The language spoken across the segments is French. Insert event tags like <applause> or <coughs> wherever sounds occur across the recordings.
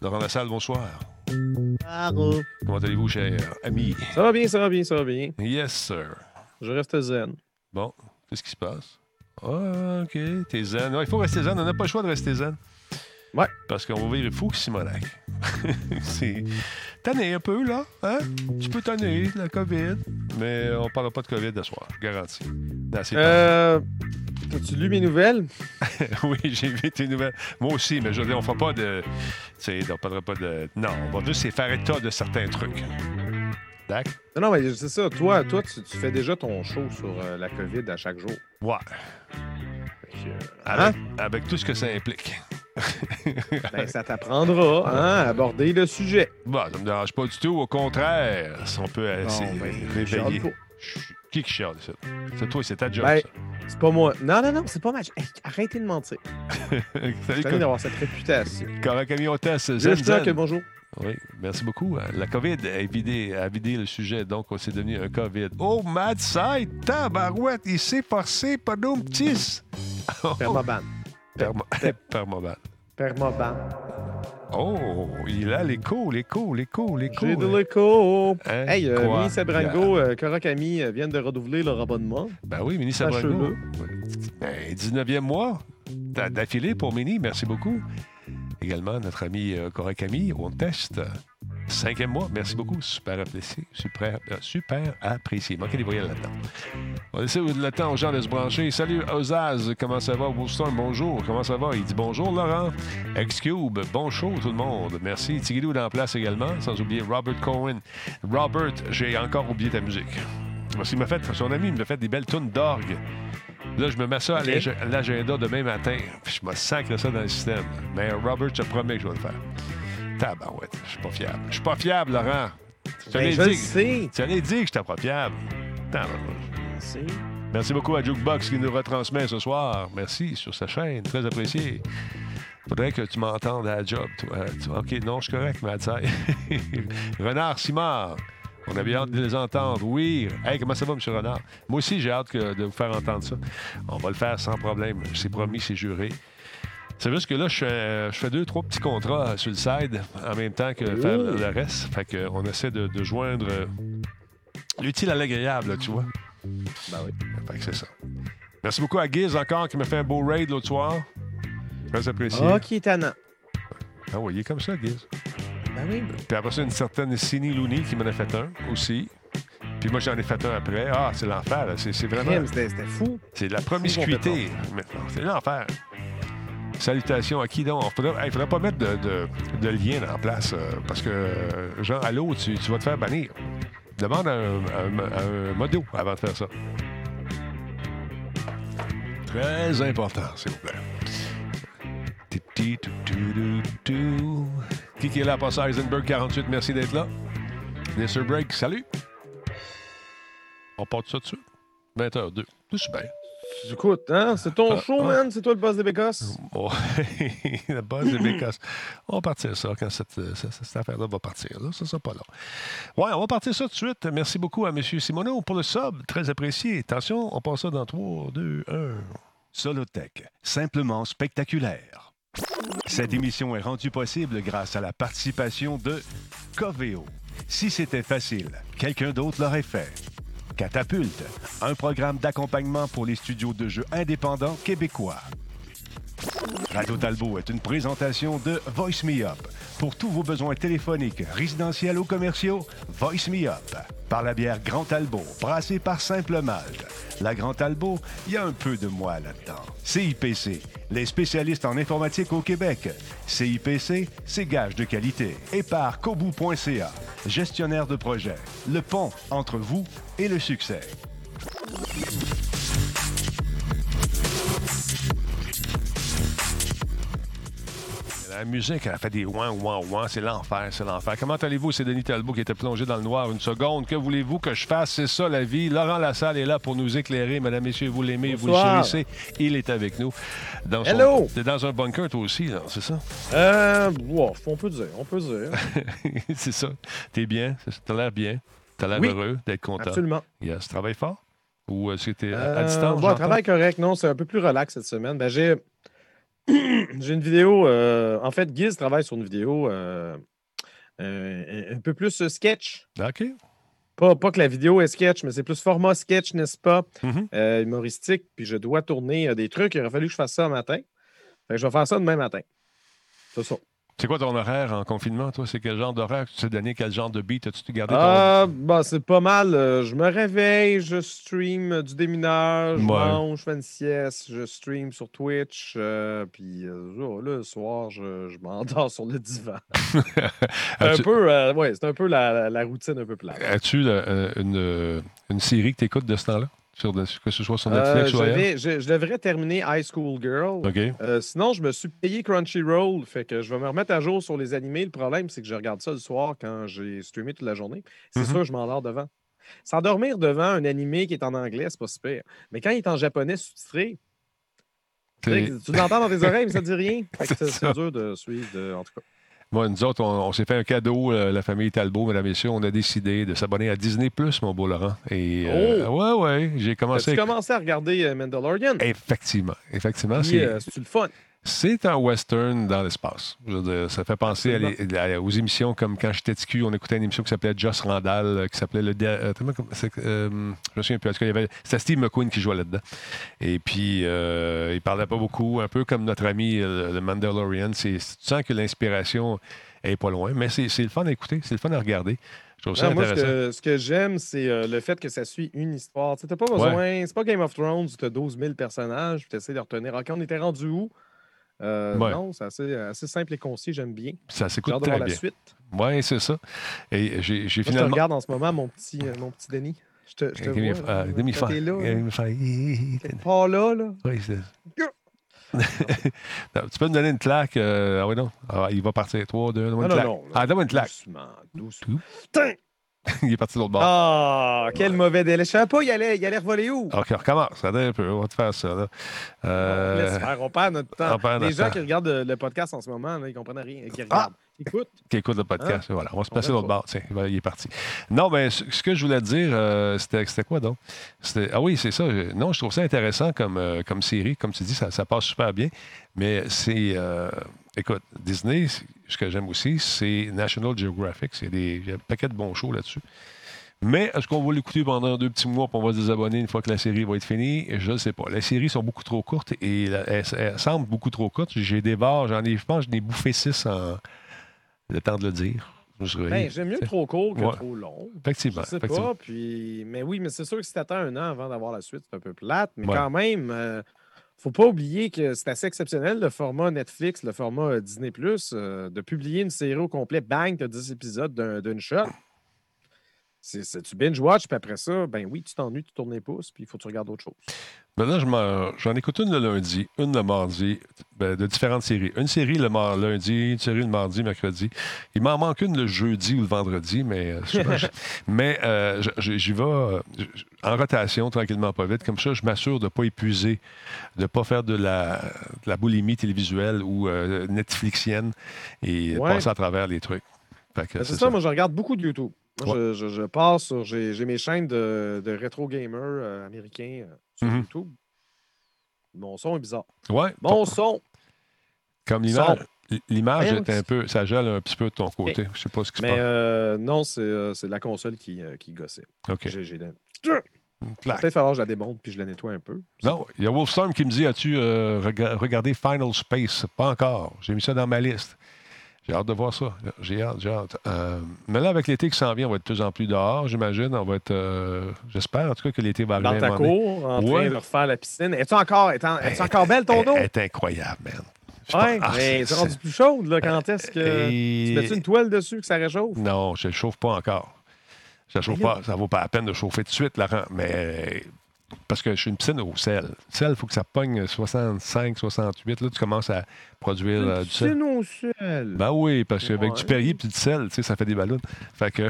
Laurent Lassalle, bonsoir. Allô. Comment allez-vous, cher ami? Ça va bien, ça va bien, ça va bien. Yes, sir. Je reste zen. Bon, qu'est-ce qui se passe? Ah, OK, t'es zen. Ouais, il faut rester zen. On n'a pas le choix de rester zen. Ouais. Parce qu'on va vivre fou, Simonac. <laughs> c'est tanné un peu, là. Hein? Tu peux tanner la COVID, mais on parlera pas de COVID ce soir, je garantis. Non, Euh. As-tu lu mes nouvelles? <laughs> oui, j'ai vu tes nouvelles. Moi aussi, mais je veux dire, on fera pas de. Tu sais, on parlera pas de. Non, on va juste faire état de certains trucs. D'accord? Non, non, mais c'est ça. Toi, toi tu, tu fais déjà ton show sur euh, la COVID à chaque jour. Ouais. Euh, Avec, avec tout ce que ça implique. <laughs> ben, ça t'apprendra hein, à aborder le sujet. Bon, ça me dérange pas du tout. Au contraire, si on peut euh, Bon, c'est ben, réveiller. Qui qui chiale, ça? C'est toi, c'est ta job, Ben, C'est pas moi. Non, non, non, c'est pas match. Hey, arrêtez de mentir. <laughs> Salut, envie d'avoir cette réputation. Correct, camion test, zen, dis que zen. bonjour. Oui, merci beaucoup. Euh, La COVID a vidé, a vidé le sujet, donc c'est devenu un COVID. Oh, mad side, tabarouette, il s'est forcé, pas d'eau petit. Permaban. Permoban. Oh, il a l'écho, l'écho, l'écho, l'écho. J'ai de l'écho. Hein? Hey, euh? Mini Sabrango, euh, Korakami euh, viennent de renouveler leur abonnement. Ben oui, Mini. Sabrango. Ben, 19e mois d'a- d'affilée pour Mini, merci beaucoup. Également, notre ami Cora Camille, on teste. Cinquième mois, merci beaucoup. Super apprécié. Super, euh, super apprécié. Manquez des voyelles là-dedans. On laisser le temps aux gens de se brancher. Salut, Ozaz. Comment ça va? Woolstorm, bonjour. Comment ça va? Il dit bonjour, Laurent. X-Cube, bon show, tout le monde. Merci. Tigidou dans la place également, sans oublier Robert Cohen. Robert, j'ai encore oublié ta musique. Parce qu'il m'a fait, son ami il m'a fait des belles tunes d'orgue. Là, je me mets ça à l'agenda demain matin. Puis je me sacre ça dans le système. Mais Robert, je te promets que je vais le faire. Tabarouette, je suis pas fiable. Je suis pas fiable, Laurent. Je te Ben, l'ai dit. sais. Tu l'ai dit que j'étais pas fiable. Tabarouette. Merci beaucoup à Jukebox qui nous retransmet ce soir. Merci sur sa chaîne. Très apprécié. Faudrait que tu m'entendes à la job, toi. OK, non, je suis correct, Madsai. <laughs> Renard Simard. On avait hâte de les entendre. Oui. Hey, comment ça va, M. Renard? Moi aussi, j'ai hâte que- de vous faire entendre ça. On va le faire sans problème. C'est promis, c'est juré. C'est juste que là, je fais, je fais deux, trois petits contrats sur le side en même temps que faire le reste. Fait qu'on essaie de, de joindre euh, l'utile à l'agréable, tu vois. Ben oui. Fait que c'est ça. Merci beaucoup à Giz encore qui m'a fait un beau raid l'autre soir. Très apprécié. Ah, qui est tannant. Ah oui, il est comme ça, Giz. Ben oui. Puis après ça, une certaine Cindy Looney qui m'en a fait un aussi. Puis moi, j'en ai fait un après. Ah, c'est l'enfer. là. C'est c'est vraiment. C'était c'était fou. C'est de la promiscuité. maintenant. C'est l'enfer. Salutations à qui donc? Il faudrait, hey, pas mettre de, lien en place euh, parce que, euh, genre, allô, tu, tu vas te faire bannir. Demande un, un- modo avant de faire ça. Très important, s'il vous plaît. Qui qui est là pour ça? Eisenberg 48, merci d'être là. Mr. Break, salut. On part de ça dessus. 20h02. Tout super. Écoute, hein, c'est ton Ah, show, ah. man. C'est toi le boss des bécosses. Oh, la <laughs> base de Bécasse. On va partir ça quand cette, cette- cette affaire-là va partir. Là. Ça sera pas long. Ouais, on va partir ça tout de suite. Merci beaucoup à M. Simoneau pour le sub. Très apprécié. Attention, on passe ça dans 3, 2, 1. Solotech, simplement spectaculaire. Cette émission est rendue possible grâce à la participation de Coveo. Si c'était facile, quelqu'un d'autre l'aurait fait. Catapulte, un programme d'accompagnement pour les studios de jeux indépendants québécois. Radio Talbot est une présentation de Voice Me Up. Pour tous vos besoins téléphoniques, résidentiels ou commerciaux, Voice Me Up. Par la bière Grand Talbot, brassée par Simple Malte. La Grand Talbot, il y a un peu de moi là-dedans. CIPC, les spécialistes en informatique au Québec. CIPC, c'est gage de qualité. Et par Kobu.ca, gestionnaire de projet. Le pont entre vous et le succès. La musique, elle a fait des ouin, ouin, ouin. C'est l'enfer, c'est l'enfer. Comment allez-vous? C'est Denis Talbot qui était plongé dans le noir une seconde. Que voulez-vous que je fasse? C'est ça la vie. Laurent Lassalle est là pour nous éclairer. Mesdames, Messieurs, vous l'aimez, vous le chérissez. Il est avec nous. Dans son- Hello! T'es dans un bunker, toi aussi, là, c'est ça? Euh, wow, on peut dire, on peut dire. <laughs> c'est ça. T'es bien? T'as l'air bien? T'as l'air Oui. heureux d'être content? Absolument. Yes. Travaille fort? Ou est-ce que t'es à- à Euh, distance? bon, travail correct. Non, c'est un peu plus relax cette semaine. Ben, j'ai. <clears throat> J'ai une vidéo. euh, en fait, Giz travaille sur une vidéo euh, euh, un peu plus sketch. OK. Pas, pas que la vidéo est sketch, mais c'est plus format sketch, n'est-ce pas? Mhm. Euh, humoristique. Puis je dois tourner des trucs. Il aurait fallu que je fasse ça un matin. Fait que je vais faire ça demain matin. C'est ça. C'est quoi ton horaire en confinement, toi? C'est quel genre d'horaire? Que tu t'es donné? Quel genre de beat as-tu gardé? ton- Ah, bah, c'est pas mal. euh, je me réveille, je stream euh, du déminage, je Ouais. mange, je fais une sieste, je stream sur Twitch. euh, puis euh, oh, là, le soir, je, je m'endors <laughs> sur le divan. <laughs> un peu, euh, ouais, c'est un peu la, la- routine un peu plate. As-tu une, une série que tu écoutes de ce temps-là? Sur, de- que ce soit sur Euh, Netflix ou je, ailleurs? vais- je- je devrais terminer High School Girl. Euh, sinon, je me suis payé Crunchyroll, fait que je vais me remettre à jour sur les animés. Le problème, c'est que je regarde ça le soir quand j'ai streamé toute la journée. C'est Mhm. sûr, je m'endors devant. S'endormir devant un animé qui est en anglais, c'est pas super. Mais quand il est en japonais sous-titré, tu l'entends dans tes <laughs> oreilles, mais ça dit rien. C'est dur de suivre, de- en tout cas. Moi, nous autres, on, on s'est fait un cadeau, euh, la famille Talbot, mesdames et messieurs. On a décidé de s'abonner à Disney Plus, mon beau Laurent. Et euh, ouais, ouais, j'ai commencé. As-tu à- commencé à regarder euh, Mandalorian? Effectivement, effectivement. C'est- euh, le fun? C'est un western dans l'espace. Je veux dire, ça fait penser à les- à- aux émissions comme quand j'étais TQ, on écoutait une émission qui s'appelait Joss Randall, euh, qui s'appelait le. euh, euh, je me souviens plus. C'était Steve McQueen qui jouait là-dedans. Et puis, euh, il parlait pas beaucoup, un peu comme notre ami euh, le Mandalorian. Tu sens que l'inspiration est pas loin, mais c'est le fun à écouter, c'est le fun à regarder. Je trouve ça Non, moi, ce intéressant. que, ce que j'aime, c'est euh, le fait que ça suit une histoire. Tu n'as pas besoin. C'est pas Game of Thrones où tu as 12 000 personnages tu essaies de retenir. OK, on était rendu où? Euh, Ouais. Non, c'est assez, assez simple et concis. J'aime bien. Ça s'écoute de très la bien. suite. Oui, c'est ça. Et j'ai j'ai Moi, je te finalement. regarde en ce moment, mon petit, euh, mon petit Denis. Je te, je te vois. là, uh, t'es là, part là, là. Oui, c'est. <laughs> <laughs> Non, tu peux me donner une claque. euh, ah oui, non. Ah, il va partir. 3, 2, donne-moi Non, une non, claque. non, Ah, donne-moi une claque. Doucement, doucement. Tain! <laughs> il est parti de l'autre bord. Ah, quel mauvais délai. Je savais pas, il allait, il allait revoler où? OK, on recommence. Attends un peu. On va te faire ça. Là. Euh, Laisse faire, on perd notre temps. perd Les notre gens temps. qui regardent euh, le podcast en ce moment, là, ils comprennent rien. Qui Ah! regardent. Écoute. qui écoute le podcast. Voilà, on va se On placer de verra l'autre bord. Tiens, il va- il est parti. Non, mais ce, ce que je voulais te dire, euh, c'était c'était quoi donc? C'était- Ah oui, c'est ça. Je- Non, je trouve ça intéressant comme, euh, comme série. Comme tu dis, ça, ça passe super bien. Mais c'est. Écoute, Disney, ce que j'aime aussi, c'est National Geographic. C'est des- Il y a un paquet de bons shows là-dessus. Mais est-ce qu'on va l'écouter pendant deux petits mois puis on va se désabonner une fois que la série va être finie? Je ne sais pas. Les séries sont beaucoup trop courtes et la- elles, elles semblent beaucoup trop courtes. J'ai des barres, j'en ai, je pense, j'en ai bouffé six en le temps de le dire. Ben, J'aime mieux trop court que Ouais. trop long. Effectivement. Je sais effectivement. pas. Puis... Mais oui, mais c'est sûr que si t'attends un an avant d'avoir la suite, c'est un peu plate. Mais Ouais. quand même, euh, faut pas oublier que c'est assez exceptionnel, le format Netflix, le format euh, Disney, euh, de publier une série au complet, bang, t'as 10 épisodes d'un- d'une shot. C'est, tu binge-watch, puis après ça, ben oui, tu t'ennuies, tu tournes les pouces, puis il faut que tu regardes autre chose. Maintenant, j'en écoute une le lundi, une le mardi, ben, de différentes séries. Une série le lundi, une série le mardi, mercredi. Il m'en manque une le jeudi ou le vendredi, mais euh, souvent, <laughs> mais euh, j'y vais euh, en rotation, tranquillement, pas vite. Comme ça, je m'assure de ne pas épuiser, de ne pas faire de la, de la boulimie télévisuelle ou euh, Netflixienne et Ouais. passer à travers les trucs. Ben, c'est c'est ça, ça. moi je regarde beaucoup de YouTube. Moi, je, je- je passe sur. J'ai, mes chaînes de, de rétro gamers euh, américains euh, sur Mhm. YouTube. Mon son est bizarre. Ouais, Mon son! comme l'image, l'image est un peu, ça gèle un petit peu de ton côté. Je sais pas ce qui se Mais passe. euh, non, c'est, euh, c'est la console qui, euh, qui gossait. OK. J'ai. Peut-être falloir que je la démonte puis je la nettoie un peu. Non, il y a Wolfstorm qui me dit As-tu rega- regardé Final Space? Pas encore. J'ai mis ça dans ma liste. J'ai hâte de voir ça. J'ai hâte, j'ai hâte. Euh, mais là, avec l'été qui s'en vient, on va être de plus en plus dehors, j'imagine. On va être. euh, J'espère en tout cas que l'été va arriver. Dans ta cour, en Ouais. train de refaire la piscine. Es-tu encore, es Elle- encore belle ton dos? Elle est incroyable, man. Pas- Ah, mais c'est- rendu plus chaude, là. Quand est-ce que. Et- Tu mets-tu une toile dessus que ça réchauffe? Non, je ne chauffe pas encore. Je ne chauffe pas. Ça ne vaut pas la peine de chauffer tout de suite, Laurent. Mais parce que je suis une piscine au sel. Le sel, il faut que ça pogne 65, 68. Là, tu commences à produire euh, du sel. Non sel. Ben oui, parce qu'avec Ouais. du Perrier et du sel, tu sais, ça fait des ballons. Fait que.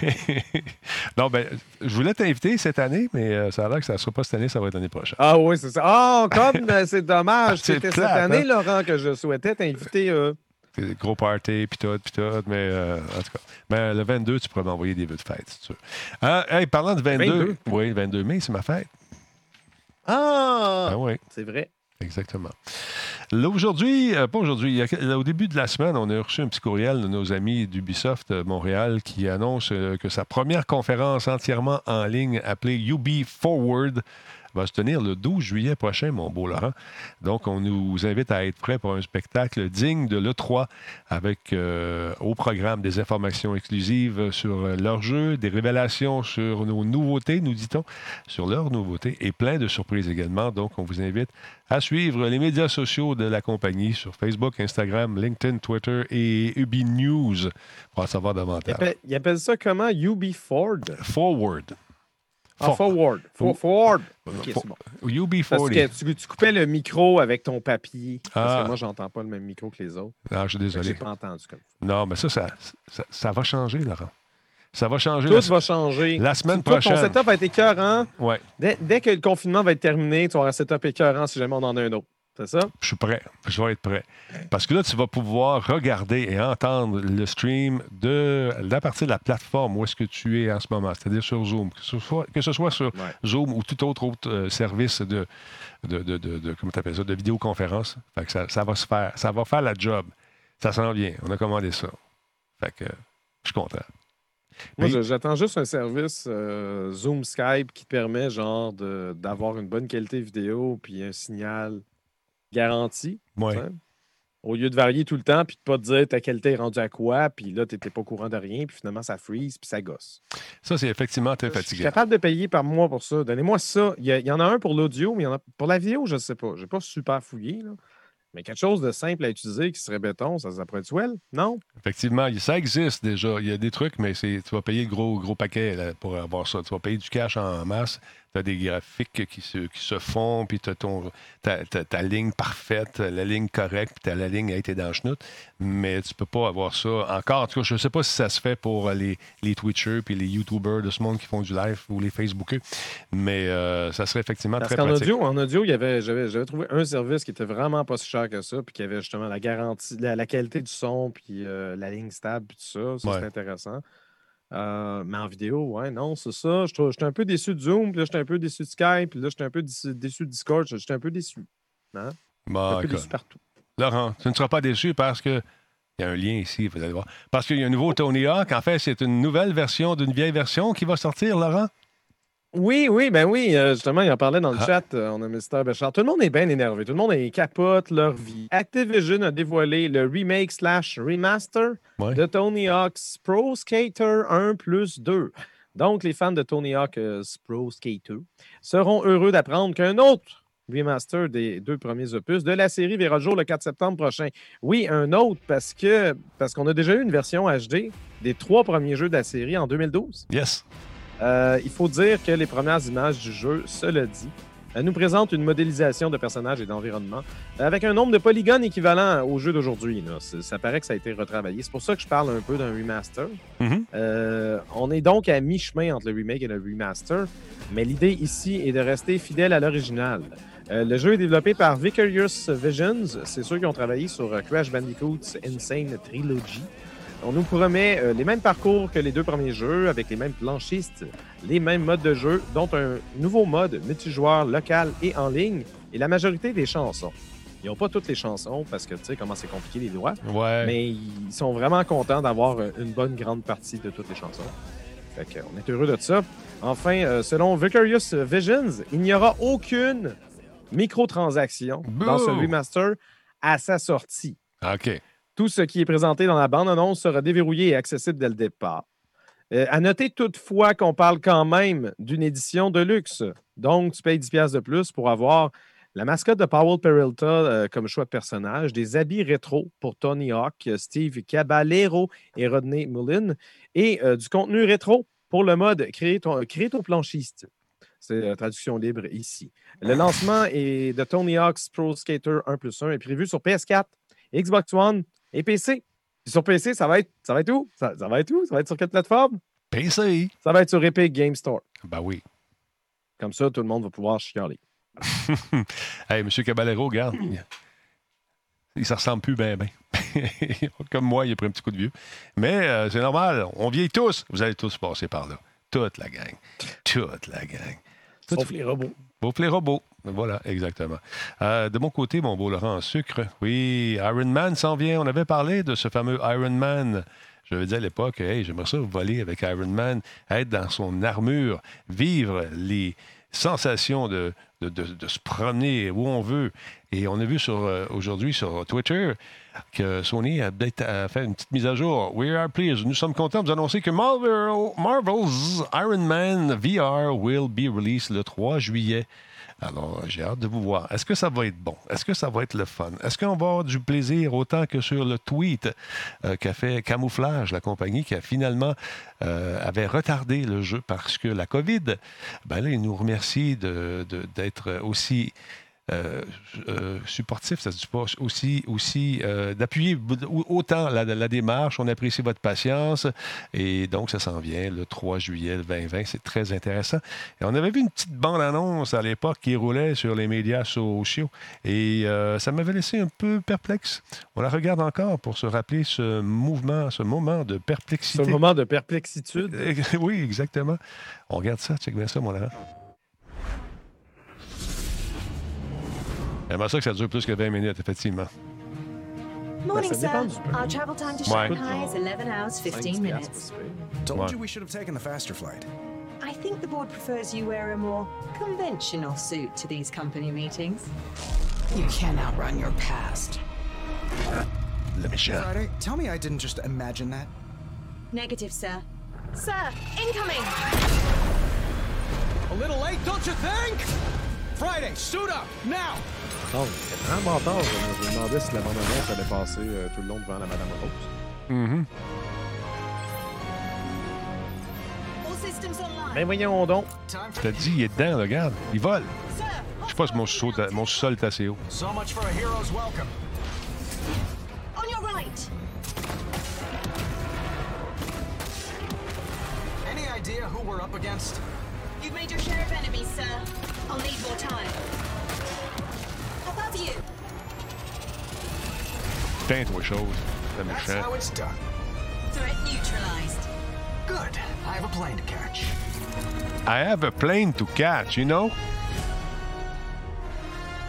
<laughs> non, ben, je voulais t'inviter cette année, mais euh, ça a l'air que ça ne sera pas cette année, ça va être l'année prochaine. Ah oui, c'est ça. Ah, comme euh, c'est dommage. <laughs> C'était cette année, hein? Laurent, que je souhaitais t'inviter. euh, Gros party, puis tout, puis tout, mais euh, en tout cas. Mais le 22, tu pourrais m'envoyer des vœux de fête, si tu veux. Hein, hey, parlant de 22, 22? oui, le 22 mai, c'est ma fête. Ah! Ah oui, C'est vrai. exactement. Là, aujourd'hui, euh, pas aujourd'hui, au début de la semaine, on a reçu un petit courriel de nos amis d'Ubisoft euh, Montréal qui annonce euh, que sa première conférence entièrement en ligne appelée UB Forward va se tenir le 12 juillet prochain, mon beau Laurent. Donc, on nous invite à être prêts pour un spectacle digne de l'E3 avec euh, au programme des informations exclusives sur leur jeu, des révélations sur nos nouveautés, nous dit-on, sur leurs nouveautés et plein de surprises également. Donc, on vous invite à suivre les médias sociaux de la compagnie sur Facebook, Instagram, LinkedIn, Twitter et Ubi News pour en savoir davantage. ils appellent ça comment? UB Ford? Forward. Ah, For- forward. For- For- forward. OK, For- c'est bon. UB40. Parce que tu, tu coupais le micro avec ton papier. Parce Ah. que moi, j'entends pas le même micro que les autres. Ah, je suis désolé. J'ai pas entendu comme ça. Non, mais ça, ça, ça, ça va changer, Laurent. Ça va changer. Tout la- va changer. la semaine prochaine. Ton setup va être écœurant. Ouais, Dès, dès que le confinement va être terminé, tu avoir un setup écœurant si jamais on en a un autre. C'est ça? je suis prêt. Je vais être prêt. Parce que là, tu vas pouvoir regarder et entendre le stream de la partie de la plateforme où est-ce que tu es en ce moment, c'est-à-dire sur Zoom. Que ce soit, que ce soit sur Ouais. Zoom ou tout autre, autre euh, service de, de, de, de- de- comment t'appelles ça, de vidéoconférence. Fait que ça, ça va se faire. Ça va faire la job. Ça s'en vient. On a commandé ça. Fait que je suis content. Moi, j'attends juste un service euh, Zoom Skype qui te permet genre d'avoir une bonne qualité vidéo puis un signal garanti. Ouais. Au lieu de varier tout le temps puis de pas te dire ta qualité est rendue à quoi, puis là, tu n'étais pas au courant de rien, puis finalement, ça freeze, puis ça gosse. Ça, c'est effectivement très Je suis capable de payer par mois pour ça. Donnez-moi ça. Il y, a- il y en a un pour l'audio, mais il y en a pour la vidéo, je ne sais pas. Je n'ai pas super fouillé. là. Mais quelque chose de simple à utiliser qui serait béton, ça, ça pourrait être swell? Non? Effectivement, ça existe déjà. Il y a des trucs, mais c'est, tu vas payer le gros, gros paquet là, pour avoir ça. Tu vas payer du cash en masse. Tu as des graphiques qui se, qui se font, puis tu as ta, ta- ta ligne parfaite, la ligne correcte, puis tu as la ligne a été dans le chenoute. Mais tu peux pas avoir ça encore. En tout cas, je ne sais pas si ça se fait pour les, les Twitchers puis les YouTubers de ce monde qui font du live ou les Facebookers. Mais euh, ça serait effectivement Parce très pratique. audio, en audio, il y avait, j'avais, j'avais trouvé un service qui était vraiment pas si cher que ça, puis qui avait justement la garantie, la, la qualité du son, puis euh, la ligne stable, puis tout ça. Ça, Ouais. c'est intéressant. Euh, mais en vidéo, ouais, non, c'est ça. Je J'étais un peu déçu de Zoom, puis là, j'étais un peu déçu de Skype, puis là, j'étais un peu déçu, déçu de Discord. J'étais un peu déçu. Bon, un peu déçu partout. Laurent, tu ne seras pas déçu parce que. Il y a un lien ici, vous allez voir. Parce qu'il y a un nouveau Tony Hawk. En fait, c'est une nouvelle version d'une vieille version qui va sortir, Laurent? Oui, oui, ben oui, euh, justement, il en parlait dans le Ah. chat. euh, on a Mr. Béchard. Tout le monde est bien énervé. Tout le monde est capote leur vie. Activision a dévoilé le remake slash remaster Ouais. de Tony Hawk's Pro Skater 1 plus 2. Donc, les fans de Tony Hawk's Pro Skater seront heureux d'apprendre qu'un autre remaster des deux premiers opus de la série verra le jour le 4 septembre prochain. Oui, un autre parce que parce qu'on a déjà eu une version HD des trois premiers jeux de la série en 2012. Yes. Euh, il faut dire que les premières images du jeu, cela dit, euh, nous présentent une modélisation de personnages et d'environnement euh, avec un nombre de polygones équivalent au jeu d'aujourd'hui. Ça paraît que ça a été retravaillé. C'est pour ça que je parle un peu d'un remaster. Mhm. Euh, on est donc à mi-chemin entre le remake et le remaster, mais l'idée ici est de rester fidèle à l'original. Euh, le jeu est développé par Vicarious Visions. C'est ceux qui ont travaillé sur Crash Bandicoot's Insane Trilogy. On nous promet euh, les mêmes parcours que les deux premiers jeux, avec les mêmes planchistes, les mêmes modes de jeu, dont un nouveau mode multijoueur local et en ligne, et la majorité des chansons. Ils n'ont pas toutes les chansons parce que tu sais comment c'est compliqué les droits, Ouais. mais ils sont vraiment contents d'avoir euh, une bonne grande partie de toutes les chansons. Fait que, on est heureux de ça. Enfin, euh, selon Vicarious Visions, il n'y aura aucune microtransaction dans ce remaster à sa sortie. OK. Tout ce qui est présenté dans la bande-annonce sera déverrouillé et accessible dès le départ. Euh, à noter toutefois qu'on parle quand même d'une édition de luxe. Donc, tu payes 10$ piastres de plus pour avoir la mascotte de Powell Peralta euh, comme choix de personnage, des habits rétro pour Tony Hawk, euh, Steve Caballero et Rodney Mullen, et du contenu rétro pour le mode Créer ton, planchiste. C'est la traduction libre ici. Le lancement de Tony Hawk's Pro Skater 1 plus 1 est prévu sur PS4, Xbox One et PC. Puis sur PC, ça va être, ça va être où? Ça, ça va être où? Ça va être sur quelle plateforme? PC. Ça va être sur Epic Game Store. Ben oui. Comme ça, tout le monde va pouvoir chialer. <laughs> Hey, M. Caballero, regarde. Il, se ressemble plus bien, bien. <laughs> Comme moi, il a pris un petit coup de vieux. Mais euh, c'est normal. On vieillit tous. Vous allez tous passer par là. Toute la gang. Toute la gang. Sauf les robots. Les robots. Voilà, exactement. Euh, de mon côté, mon beau Laurent en sucre, oui, Iron Man s'en vient. On avait parlé de ce fameux Iron Man. Je veux dire à l'époque, hey, j'aimerais ça voler avec Iron Man, être dans son armure, vivre les sensations de, de, de, de se promener où on veut. Et on a vu euh, aujourd'hui sur Twitter que Sony a, a fait une petite mise à jour. We are pleased. Nous sommes contents de vous annoncer que Marvel, Marvel's Iron Man VR will be released le 3 juillet. Alors, j'ai hâte de vous voir. Est-ce que ça va être bon? Est-ce que ça va être le fun? Est-ce qu'on va avoir du plaisir autant que sur le tweet euh, qu'a fait Camouflage, la compagnie qui a finalement euh, avait retardé le jeu parce que la COVID, ben là, ils nous remercient d'être aussi euh, euh, supportif, ça se dit pas, aussi, aussi euh, d'appuyer autant la, la démarche. On apprécie votre patience. Et donc, ça s'en vient le 3 juillet 2020. C'est très intéressant. Et on avait vu une petite bande-annonce à l'époque qui roulait sur les médias sociaux. Et euh, ça m'avait laissé un peu perplexe. On la regarde encore pour se rappeler ce mouvement, ce moment de perplexité. un moment de perplexitude. <laughs> Oui, exactement. On regarde ça, check bien ça, mon Laurent. J'aimerais ça que ça dure plus que 20 minutes, effectivement. Morning, ça sir. Our travel time to Shanghai is 11 hours, 15 minutes. c'est pas si pire. Told you we should have taken the faster flight. I think the board prefers you wear a more conventional suit to these company meetings. You can't outrun your past. Le méchant. Friday, tell me I didn't just imagine that. Negative, sir. Sir, incoming! A little late, don't you think? Friday, suit up, now! Non, c'est vraiment tard. Je me demandais si la bande-annonce allait passer euh, tout le long devant la Madame Rose. Systems online. Ben voyons donc. Je te dis, il est dedans, regarde. Il vole. Je sais pas si mon, sous- mon sol est assez haut. so much for a hero's welcome. on your right. Any idea who we're up against? You've made your share of enemies, sir. I'll need more time. Putain, toi, chose. Le That's méchant. how it's done. Threat neutralized. Good. I have a plane to catch. I have a plane to catch, you know?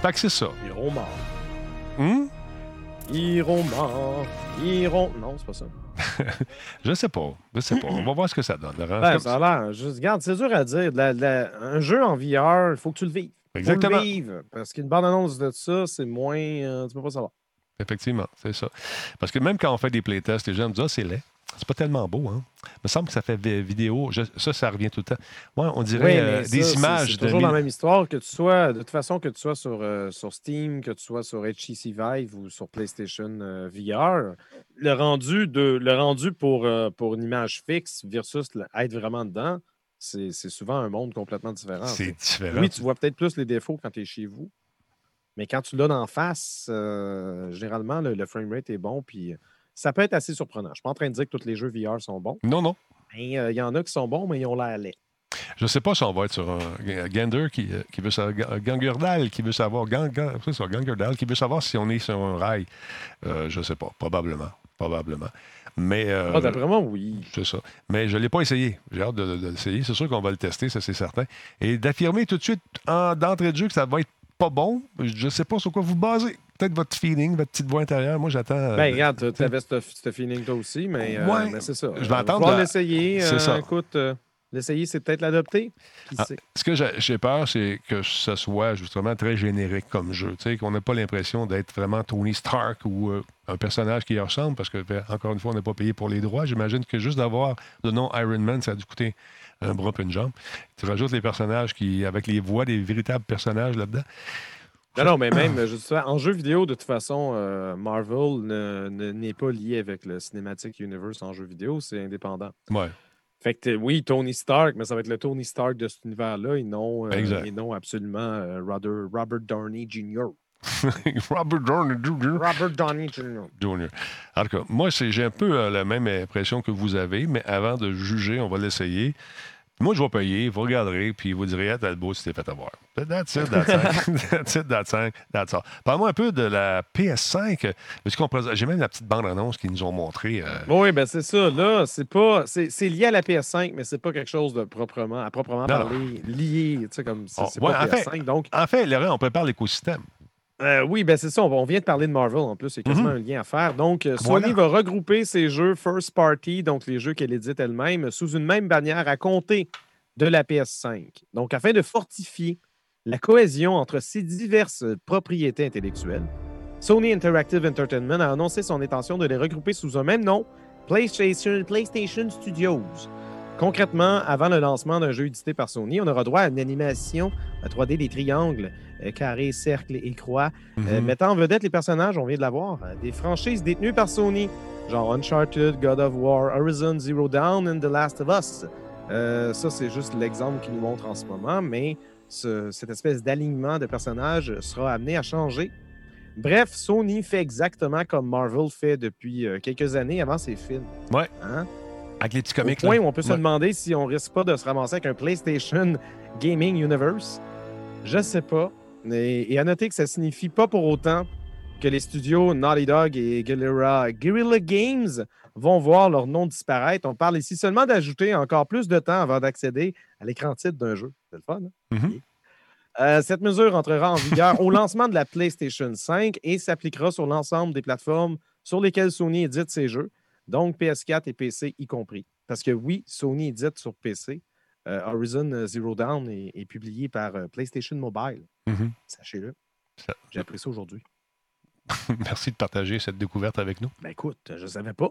Fait que c'est ça. Ils iront morts. Hum? Ils iront morts. Ils iront. Non, c'est pas ça. <laughs> Je sais pas. Je sais pas. On va voir ce que ça donne. Ben, ça a l'air. Juste, regarde, c'est dur à dire. La- la- un jeu en VR, il faut que tu le vives. Faut Exactement. le vivre. Parce qu'une bande-annonce de ça, c'est moins. euh, tu peux pas savoir. Effectivement, c'est ça. Parce que même quand on fait des playtests, les gens me disent Ah, c'est laid. C'est pas tellement beau, hein? Il me semble que ça fait vi- vidéo. Je- ça, ça revient tout le temps. Ouais, on dirait Oui, euh, ça, des images C'est de. toujours la même histoire, que tu sois, de toute façon, que tu sois sur, euh, sur Steam, que tu sois sur HTC Vive ou sur PlayStation euh, VR. Le rendu, de, le rendu pour, pour une image fixe versus le- être vraiment dedans, c'est souvent un monde complètement différent. C'est différent. Oui, tu vois peut-être plus les défauts quand tu es chez vous. Mais quand tu l'as d'en face, euh, généralement, le, le framerate est bon. Puis ça peut être assez surprenant. Je ne suis pas en train de dire que tous les jeux VR sont bons. Non, non. Euh, il y en a qui sont bons, mais ils ont l'air laid. Je sais pas si on va être sur un Gander qui, euh, qui veut savoir. Ga- Gangerdal qui veut savoir. Gang, Gang- c'est ça, Gangerdal qui veut savoir si on est sur un rail. Euh, je sais pas. Probablement. Probablement. Mais. euh, Ah, D'après moi, oui. C'est ça. Mais je ne l'ai pas essayé. J'ai hâte de, de- de l'essayer. C'est sûr qu'on va le tester, ça c'est certain. Et d'affirmer tout de suite en- d'entrée de jeu que ça va être pas bon, je ne sais pas sur quoi vous basez. Peut-être votre feeling, votre petite voix intérieure. Moi, j'attends. euh, Ben, regarde, tu avais ce, feeling toi aussi, mais, euh, Ouais. mais c'est ça. Je vais Euh, attendre pouvoir la- l'essayer. C'est ça. Écoute, l'essayer, c'est peut-être l'adopter. Ah? Ce que j'ai peur, c'est que ce soit justement très générique comme jeu. Tu sais, qu'on n'ait pas l'impression d'être vraiment Tony Stark ou euh, un personnage qui y ressemble, parce que, ben, encore une fois, on n'a pas payé pour les droits. J'imagine que juste d'avoir le nom Iron Man, ça a dû coûter un bras et une jambe. Tu rajoutes les personnages qui, avec les voix des véritables personnages là-dedans. Non, non, mais même, je sais, en jeu vidéo, de toute façon, euh, Marvel ne- ne- n'est pas lié avec le Cinematic Universe en jeu vidéo, c'est indépendant. Ouais. Fait que, oui, Tony Stark, mais ça va être le Tony Stark de cet univers-là et non, euh, Exact. et non absolument euh, Robert, Robert Downey Jr. <laughs> Robert Downey Jr. Robert Downey Jr. Jr. En tout cas, moi, j'ai un peu euh, la même impression que vous avez, mais avant de juger, on va l'essayer. Moi, je vais payer, vous regarderez, puis vous direz, ah, Talbot, tu t'es fait avoir. That's it, that's it, <laughs> that's it, that's it, that's. Parle-moi un peu de la PS5. Parce qu'on présente- J'ai même la petite bande-annonce qu'ils nous ont montrée. euh, Oui, ben c'est ça. Là, c'est pas. C'est lié à la PS5, mais c'est pas quelque chose de proprement, à proprement Non. parler lié. Tu sais, comme c'est Oh, c'est ouais, pas en fait- PS5. Donc, En fait, Laurent, on prépare l'écosystème. Euh, oui, ben c'est ça. On, vient de parler de Marvel en plus. A quasiment un lien à faire. Donc, euh, Sony. Voilà. va regrouper ses jeux first party, donc les jeux qu'elle édite elle-même, sous une même bannière à compter de la PS5. Donc, afin de fortifier la cohésion entre ces diverses propriétés intellectuelles, Sony Interactive Entertainment a annoncé son intention de les regrouper sous un même nom, PlayStation, PlayStation Studios. Concrètement, avant le lancement d'un jeu édité par Sony, on aura droit à une animation à 3D des triangles, euh, carrés, cercles et croix, euh, Mhm. mettant en vedette les personnages, on vient de l'avoir, euh, des franchises détenues par Sony, genre Uncharted, God of War, Horizon Zero Dawn and The Last of Us. Ça, c'est juste l'exemple qu'il nous montre en ce moment, mais ce- cette espèce d'alignement de personnages sera amené à changer. Bref, Sony fait exactement comme Marvel fait depuis quelques années avant ses films. Ouais. Hein? Avec les petits Au comics. point là. où on peut se demander si on risque pas de se ramasser avec un PlayStation Gaming Universe. Je sais pas. Et, et à noter que ça signifie pas pour autant que les studios Naughty Dog et Guerrilla, Guerrilla Games vont voir leur nom disparaître. On parle ici seulement d'ajouter encore plus de temps avant d'accéder à l'écran titre d'un jeu. C'est le fun, hein? Mhm. Euh, cette mesure entrera en vigueur au lancement de la PlayStation 5 et s'appliquera sur l'ensemble des plateformes sur lesquelles Sony édite ses jeux, donc PS4 et PC y compris. Parce que oui, Sony édite sur PC. Euh, Horizon Zero Dawn est, est publié par euh, PlayStation Mobile. Mhm. Sachez-le. Ça- J'ai appris ça aujourd'hui. <laughs> Merci de partager cette découverte avec nous. Ben écoute, je ne savais pas.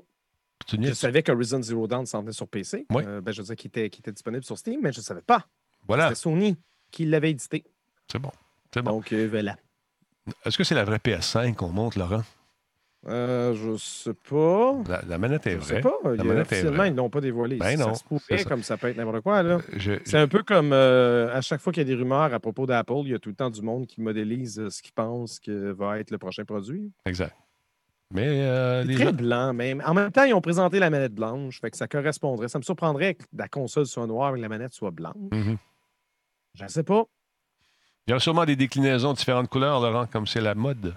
Tu Je savais qu'Horizon Zero Dawn s'en venait sur PC. Oui. Euh, ben, je dire qu'il était, disponible sur Steam, mais je ne savais pas. Voilà, C'était Sony qui l'avait édité. c'est bon. C'est bon. Donc, euh, voilà. Est-ce que c'est la vraie PS5 qu'on monte, Laurent? Euh, je sais pas. La, la manette est Je vraie. sais pas. Il y a- manette est vraie. ils l'ont pas dévoilé. Ben ça non, se pourrait, ça. comme ça peut être n'importe quoi. Là. Je- C'est un peu comme euh, à chaque fois qu'il y a des rumeurs à propos d'Apple, il y a tout le temps du monde qui modélise euh, ce qu'il pense que va être le prochain produit. Exact. Mais euh, les très gens- blanc, même. En même temps, ils ont présenté la manette blanche, fait que ça correspondrait. Ça me surprendrait que la console soit noire et que la manette soit blanche. Mhm. Je ne sais pas. Il y a sûrement des déclinaisons de différentes couleurs, Laurent, comme c'est la mode.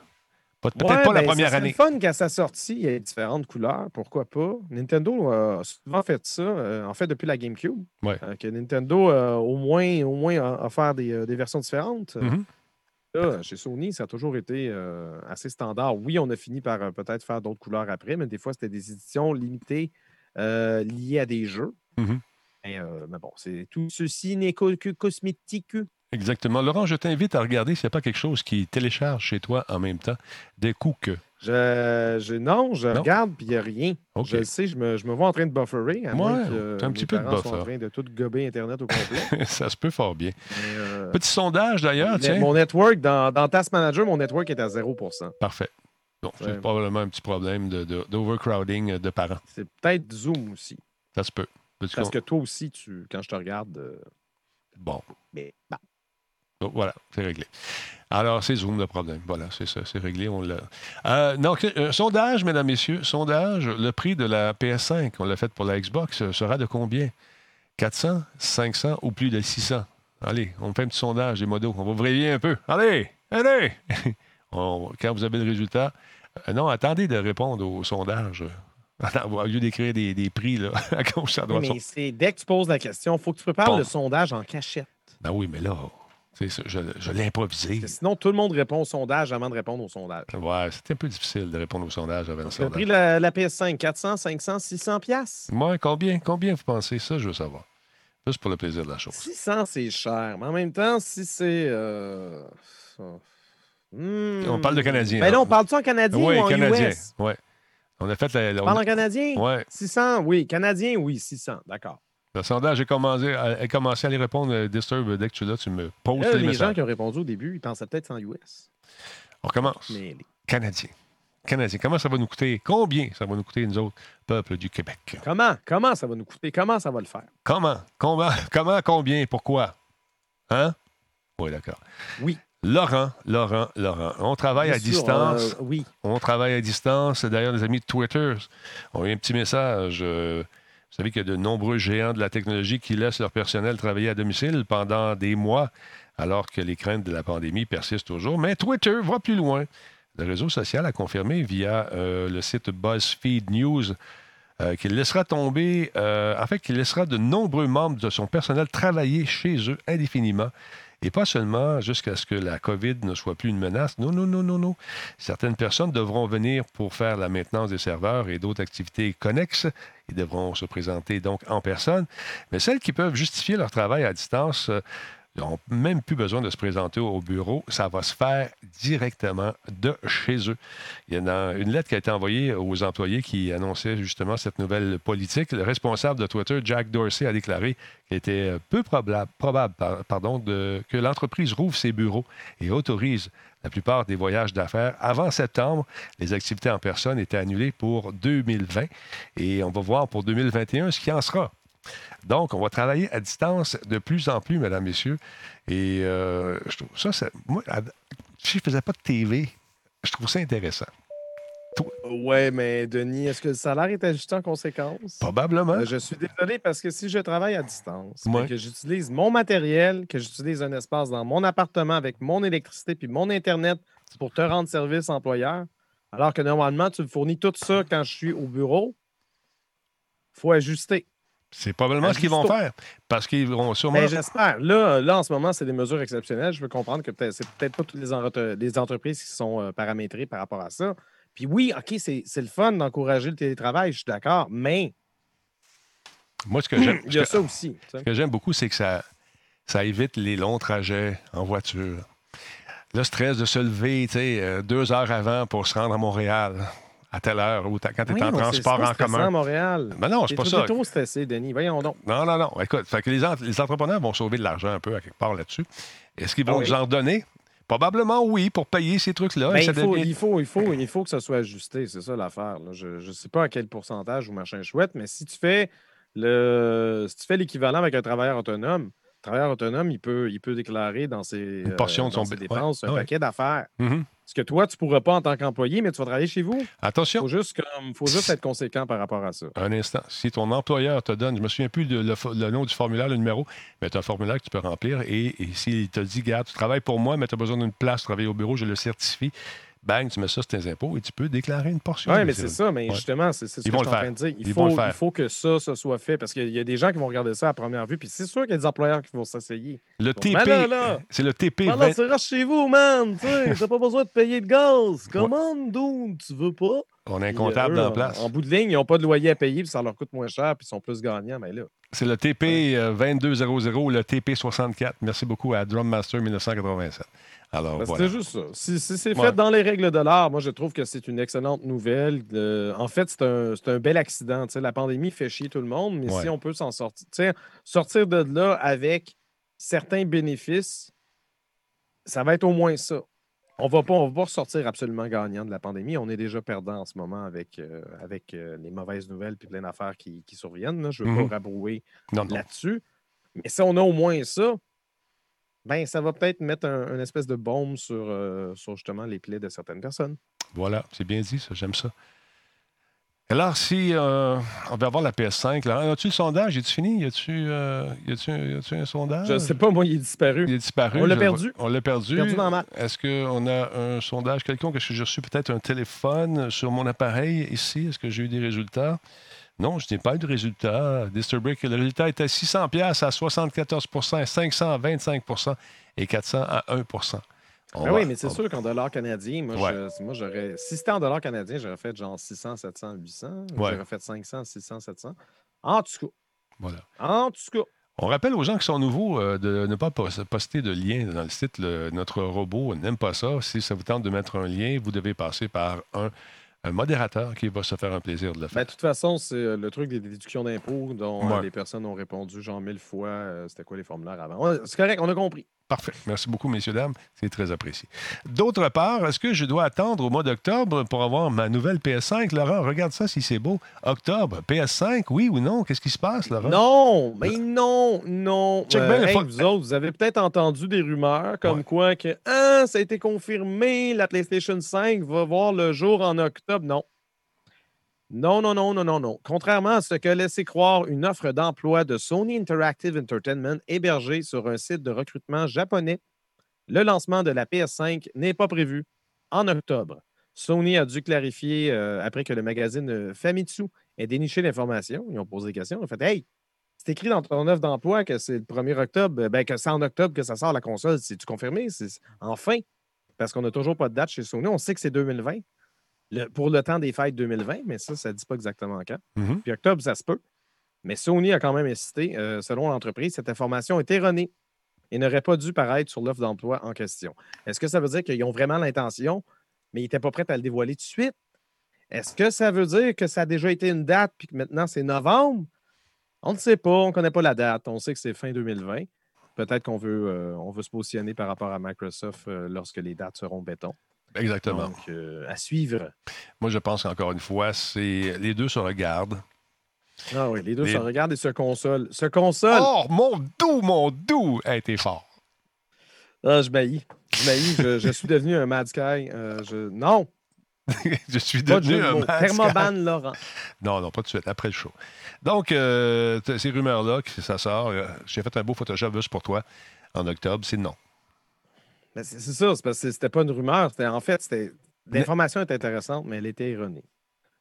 Peut-être Ouais, pas la ben, première année. le fun qu'à sa sortie, il y ait différentes couleurs. Pourquoi pas? Nintendo a souvent fait ça, euh, en fait, depuis la GameCube. Ouais. Euh, que Nintendo a au moins, au moins a offert des, euh, des versions différentes. Mhm. Là, chez Sony, ça a toujours été euh, assez standard. Oui, on a fini par euh, peut-être faire d'autres couleurs après, mais des fois, c'était des éditions limitées euh, liées à des jeux. Mhm. Mais, euh, mais bon, c'est tout ceci n'est que cosmétique. Exactement. Laurent, je t'invite à regarder s'il n'y a pas quelque chose qui télécharge chez toi en même temps. Des coups Je, je- non, je Non? regarde, puis il n'y a rien. Je le sais, je me, je me vois en train de bufferer. À moins Ouais, un petit peu de buffer. en train de tout gober Internet au complet. <laughs> ça se peut fort bien. Euh, Petit sondage d'ailleurs, tiens. mon network, dans, dans Task Manager, mon network est à 0% Parfait. Bon, c'est Ouais. probablement un petit problème de- de- d'overcrowding de, parents. C'est peut-être Zoom aussi. Ça se peut. Parce que toi aussi, tu, quand je te regarde. euh, Bon, mais, bah, Donc, voilà, c'est réglé. Alors, c'est Zoom le problème. Voilà, c'est ça, c'est réglé. On l'a. Euh, donc, euh, sondage, mesdames, messieurs, sondage. Le prix de la PS5, on l'a fait pour la Xbox, euh, sera de combien? 400, 500 ou plus de 600 Allez, on fait un petit sondage des modos. On va vous réveiller un peu. Allez, allez <laughs> On- Quand vous avez le résultat. euh, non, attendez de répondre au sondage. Attends, <laughs> au lieu d'écrire des, des prix, là, <laughs> à gauche, à droite. mais c'est dès que tu poses la question, il faut que tu prépares Bon. le sondage en cachette. Ben oui, mais là, ça, je, je l'ai improvisé. Sinon, tout le monde répond au sondage avant de répondre au sondage. Ouais, c'était un peu difficile de répondre au sondage avant le sondage. pris la, la PS5, 400, 500, 600 piastres? Moi, combien, combien vous pensez? Ça, je veux savoir. Juste pour le plaisir de la chose. 600, c'est cher. Mais en même temps, si c'est. euh, Hmm. On parle de Canadien, Ben là. on parle-tu en canadien oui, ou en Canadien. US? Ouais. On a fait la, On parle en canadien? Ouais. 600, oui. Canadien, oui, 600. D'accord. Le sondage a commencé, a commencé à les répondre. euh, Disturb, dès que tu es là, tu me poses Là, les les messages. gens qui ont répondu au début, ils pensaient peut-être en US. On commence. Mais les- Canadien. Canadien. Comment ça va nous coûter? Combien ça va nous coûter, nous autres, peuple du Québec? comment? Comment ça va nous coûter? Comment ça va le faire? Comment? Comment? Comment? Combien? Pourquoi? Hein? Oui, d'accord. Oui. Laurent, Laurent, Laurent. On travaille à sûr, distance. euh, oui. On travaille à distance. D'ailleurs, les amis de Twitter ont eu un petit message. euh, Vous savez qu'il y a de nombreux géants de la technologie qui laissent leur personnel travailler à domicile pendant des mois, alors que les craintes de la pandémie persistent toujours. Mais Twitter va plus loin. Le réseau social a confirmé via euh, le site BuzzFeed News euh, qu'il laissera tomber, euh, qu'il laissera de nombreux membres de son personnel travailler chez eux indéfiniment. Et pas seulement jusqu'à ce que la COVID ne soit plus une menace. Non, non, non, non, non. Certaines personnes devront venir pour faire la maintenance des serveurs et d'autres activités connexes. Ils devront se présenter donc en personne. Mais celles qui peuvent justifier leur travail à distance euh, n'ont même plus besoin de se présenter au bureau. Ça va se faire directement de chez eux. Il y a une lettre qui a été envoyée aux employés qui annonçait justement cette nouvelle politique. Le responsable de Twitter, Jack Dorsey, a déclaré qu'il était peu probable, probable par- pardon, que l'entreprise rouvre ses bureaux et autorise la plupart des voyages d'affaires. Avant septembre, les activités en personne étaient annulées pour 2020 et on va voir pour 2021 ce qui en sera. Donc, on va travailler à distance de plus en plus, mesdames, messieurs. Et euh, je trouve ça, ça- moi, à- si je ne faisais pas de TV, je trouve ça intéressant. Ouais, mais Denis, est-ce que le salaire est ajusté en conséquence? Probablement. Euh, Je suis désolé parce que si je travaille à distance, Ouais. que j'utilise mon matériel, que j'utilise un espace dans mon appartement avec mon électricité puis mon Internet pour te rendre service employeur, alors que normalement, tu me fournis tout ça quand je suis au bureau, il faut ajuster. C'est probablement ce qu'ils vont faire. Parce qu'ils vont sûrement. Ben, J'espère. Là, là, en ce moment, c'est des mesures exceptionnelles. Je veux comprendre que peut-être- c'est peut-être pas toutes les, en- les entreprises qui sont euh, paramétrées par rapport à ça. Puis oui, OK, c'est c'est le fun d'encourager le télétravail, je suis d'accord, mais Moi, ce que j'aime. <clears throat> il y a ce que- ça aussi. tu sais. Ce que j'aime beaucoup, c'est que ça, ça évite les longs trajets en voiture. Le stress de se lever, tu sais, euh, deux heures avant pour se rendre à Montréal, à telle heure, ou quand tu es en transport en à commun. Montréal. Ben non, c'est pas ça. trop stressé, Denis. Voyons donc. Non, non, non. Écoute, fait que les, les entrepreneurs vont sauver de l'argent un peu à quelque part là-dessus. Est-ce qu'ils vont Ah oui. nous en donner? Probablement oui, pour payer ces trucs-là. Ben, il, faut, devient- il, faut, il, faut, il faut que ça soit ajusté, c'est ça l'affaire. Je ne sais pas à quel pourcentage ou machin chouette, mais si tu fais le si tu fais l'équivalent avec un travailleur autonome, travailleur autonome, il peut, il peut déclarer dans ses, Une portion de son ses dépenses ouais, un ouais. paquet d'affaires. Mhm. Ce que toi, tu ne pourras pas en tant qu'employé, mais tu vas travailler chez vous. Il Attention. faut juste, comme, faut juste être conséquent par rapport à ça. Un instant. Si ton employeur te donne, je me souviens plus le, nom du formulaire, le numéro, mais tu as un formulaire que tu peux remplir et, et s'il te dit, garde, tu travailles pour moi, mais tu as besoin d'une place, travailler au bureau, je le certifie, bang, tu mets ça sur tes impôts et tu peux déclarer une portion. Oui, mais ces- c'est ça, mais Ouais. justement, c'est c'est ce Ils que je suis en train de dire. Il faut, il faut que ça, ça soit fait parce qu'il y a des gens qui vont regarder ça à première vue, puis c'est sûr qu'il y a des employeurs qui vont s'essayer. Le TP, c'est le TP 20 là, tu restes chez vous, man. T'as pas besoin de payer de gaz. Commande, d'où tu veux pas? On a un Puis, comptable dans en- place. En, bout de ligne, ils n'ont pas de loyer à payer, puis ça leur coûte moins cher, puis ils sont plus gagnants. Mais là, C'est le TP euh, 2200 ou le TP 64. Merci beaucoup à Drum Master 1987. Alors ben, voilà. c'était juste ça. Si, si c'est Ouais. fait dans les règles de l'art, moi, je trouve que c'est une excellente nouvelle. Euh, en fait, c'est un, c'est un bel accident. La pandémie fait chier tout le monde, mais Ouais. si on peut s'en sortir, sortir de là avec certains bénéfices, ça va être au moins ça. On va pas, on va pas ressortir absolument gagnant de la pandémie. On est déjà perdant en ce moment avec, euh, avec euh, les mauvaises nouvelles puis plein d'affaires qui, qui surviennent. là. Je ne veux pas rabrouer Non, non. là-dessus. Mais si on a au moins ça, ben ça va peut-être mettre un, une espèce de bombe sur, euh, sur justement les plaies de certaines personnes. Voilà, c'est bien dit, ça, j'aime ça. Alors, si euh, on va avoir la PS5, là, as-tu le sondage? Est-tu fini? Y a-tu euh, y a-tu un, sondage? Je ne sais pas, moi, il est disparu. Il est disparu. On l'a perdu. On l'a perdu. Perdu dans. Est-ce qu'on a un sondage quelconque? Est-ce que j'ai reçu peut-être un téléphone sur mon appareil ici? Est-ce que j'ai eu des résultats? Non, je n'ai pas eu de résultats. Disturbrick, le résultat était 600 pièces à 74 500 à 25 et 400 à 1 On Ben va- oui, mais c'est on- sûr qu'en dollars canadiens, moi, Ouais. je- moi, j'aurais. Si c'était en dollars canadiens, j'aurais fait genre 600, 700, 800. Ouais. J'aurais fait 500, 600, 700. En tout cas. Voilà. En tout cas. On rappelle aux gens qui sont nouveaux euh, de ne pas pos- poster de lien dans le site. Le- notre robot n'aime pas ça. Si ça vous tente de mettre un lien, vous devez passer par un, un modérateur qui va se faire un plaisir de le Ben, faire. de toute façon, c'est euh, le truc des déductions d'impôts dont euh, Ouais. les personnes ont répondu genre mille fois. euh, C'était quoi les formulaires avant? C'est correct, on a compris. Parfait. Merci beaucoup, messieurs, dames. C'est très apprécié. D'autre part, est-ce que je dois attendre au mois d'octobre pour avoir ma nouvelle PS5? Laurent, regarde ça si c'est beau. Octobre, PS5, oui ou non? Qu'est-ce qui se passe, Laurent? Non, mais non, non. Check Euh, bien le hey, vous autres, vous avez peut-être entendu des rumeurs comme Ouais. quoi que ah, ça a été confirmé, la PlayStation 5 va voir le jour en octobre. Non. Non, non, non, non, non, non. Contrairement à ce que laissait croire une offre d'emploi de Sony Interactive Entertainment hébergée sur un site de recrutement japonais, le lancement de la PS5 n'est pas prévu en octobre. Sony a dû clarifier euh, après que le magazine euh, Famitsu ait déniché l'information. Ils ont posé des questions. Ils ont fait Hey, c'est écrit dans ton offre d'emploi que c'est le 1er octobre, ben, que c'est en octobre que ça sort la console. C'est-tu confirmé? Enfin. Parce qu'on n'a toujours pas de date chez Sony. On sait que c'est 2020 le- pour le temps des fêtes 2020, mais ça, ça ne dit pas exactement quand. Mhm. Puis octobre, ça se peut. Mais Sony a quand même insisté, euh, selon l'entreprise, cette information est erronée et n'aurait pas dû paraître sur l'offre d'emploi en question. Est-ce que ça veut dire qu'ils ont vraiment l'intention, mais ils n'étaient pas prêts à le dévoiler tout de suite? Est-ce que ça veut dire que ça a déjà été une date puis que maintenant c'est novembre? On ne sait pas, on ne connaît pas la date. On sait que c'est fin 2020. Peut-être qu'on veut, euh, on veut se positionner par rapport à Microsoft euh, lorsque les dates seront béton. Exactement. Donc, euh, à suivre. Moi, je pense qu'encore une fois, c'est les deux se regardent. Ah oui, les deux Les- se regardent et se consolent. Se consolent. Oh, mon doux, mon doux! a été fort. Ah, je baillis. Je baillis. je, je suis devenu un Mad Sky. Euh, je... Non, <laughs> je suis devenu un. Thermoban Laurent. Non, non, pas tout de suite, après le show. Donc, euh, ces rumeurs-là, ça sort, j'ai fait un beau Photoshop juste pour toi en octobre, c'est non. C'est ça, c'est parce que c'était pas une rumeur. En fait, c'était. L'information était intéressante, mais elle était erronée.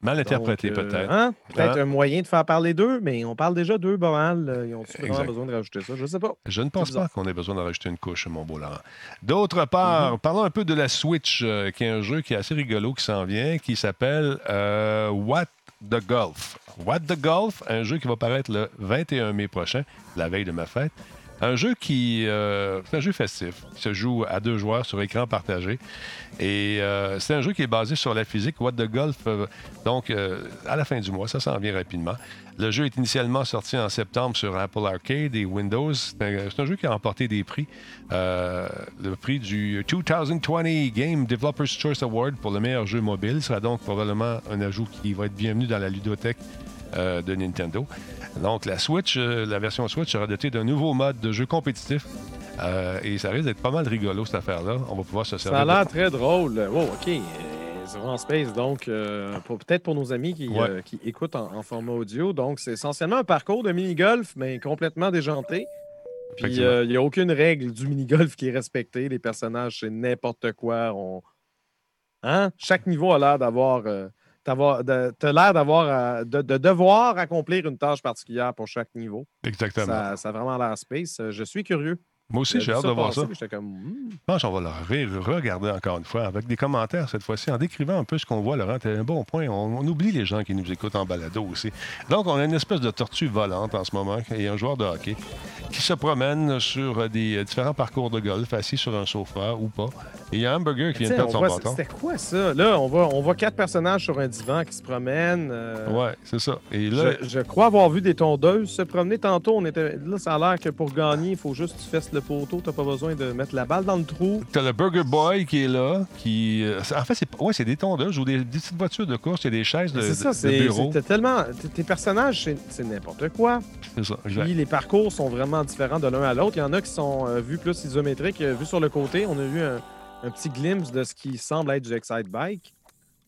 Mal interprété, Donc, euh, peut-être. hein? Peut-être Hein? un moyen de faire parler d'eux, mais on parle déjà d'eux mal. euh, Ils ont vraiment besoin de rajouter ça? Je sais pas. Je ne pense pas qu'on ait besoin d'en rajouter une couche, mon beau Laurent. D'autre part, Mm-hmm. parlons un peu de la Switch, euh, qui est un jeu qui est assez rigolo qui s'en vient, qui s'appelle euh, What the Golf. What the Golf, un jeu qui va paraître le 21 mai prochain, la veille de ma fête. Un jeu qui. euh, c'est un jeu festif, qui se joue à deux joueurs sur écran partagé. Et euh, c'est un jeu qui est basé sur la physique. What the Golf, euh, donc à la fin du mois, ça s'en vient rapidement. Le jeu est initialement sorti en septembre sur Apple Arcade et Windows. C'est un, jeu qui a remporté des prix. Le prix du 2020 Game Developers Choice Award pour le meilleur jeu mobile sera donc probablement un ajout qui va être bienvenu dans la ludothèque de Nintendo. Donc la Switch, euh, la version Switch sera dotée d'un nouveau mode de jeu compétitif. Euh, et ça risque d'être pas mal rigolo cette affaire-là. On va pouvoir se Ça servir. a de- l'air très drôle. Wow, OK. Euh, C'est vraiment space. Donc, euh, peut-être pour nos amis qui, Ouais. euh, qui écoutent en, en format audio. Donc, c'est essentiellement un parcours de mini-golf, mais complètement déjanté. Puis, euh, il n'y a aucune règle du mini-golf qui est respectée. Les personnages, c'est n'importe quoi. On... Hein? Chaque niveau a l'air d'avoir. euh, de- T'as l'air d'avoir. euh, de, de devoir accomplir une tâche particulière pour chaque niveau. Exactement. Ça, ça a vraiment l'air space. Je suis curieux. Moi aussi, J'ai j'ai hâte de voir ça. comme. hmm. Je pense qu'on va le re- regarder encore une fois avec des commentaires cette fois-ci en décrivant un peu ce qu'on voit, Laurent. C'est un bon point. On, on oublie les gens qui nous écoutent en balado aussi. Donc, on a une espèce de tortue volante en ce moment et un joueur de hockey qui se promène sur des euh, différents parcours de golf, assis sur un sofa ou pas. Et il y a un hamburger qui vient de perdre on son bâton. C'était quoi ça? Là, on voit, on voit quatre personnages sur un divan qui se promènent. euh, Ouais, c'est ça. Et là, je, je crois avoir vu des tondeuses se promener tantôt. On était... Là, ça a l'air que pour gagner, il faut juste que tu fesses le poteau. T'as pas besoin de mettre la balle dans le trou. T'as le Burger Boy qui est là, qui... euh, En fait, c'est ouais, c'est des tondeuses ou des, des petites voitures de course, il y a des chaises de, C'est ça, de- de c'est bureau. c'est tellement. Tes personnages, c'est n'importe quoi. C'est ça, exact. Puis les parcours sont vraiment différents de l'un à l'autre. Il y en a qui sont euh, vus plus isométriques. Euh, Vus sur le côté, on a vu un, un petit glimpse de ce qui semble être du Excite Bike.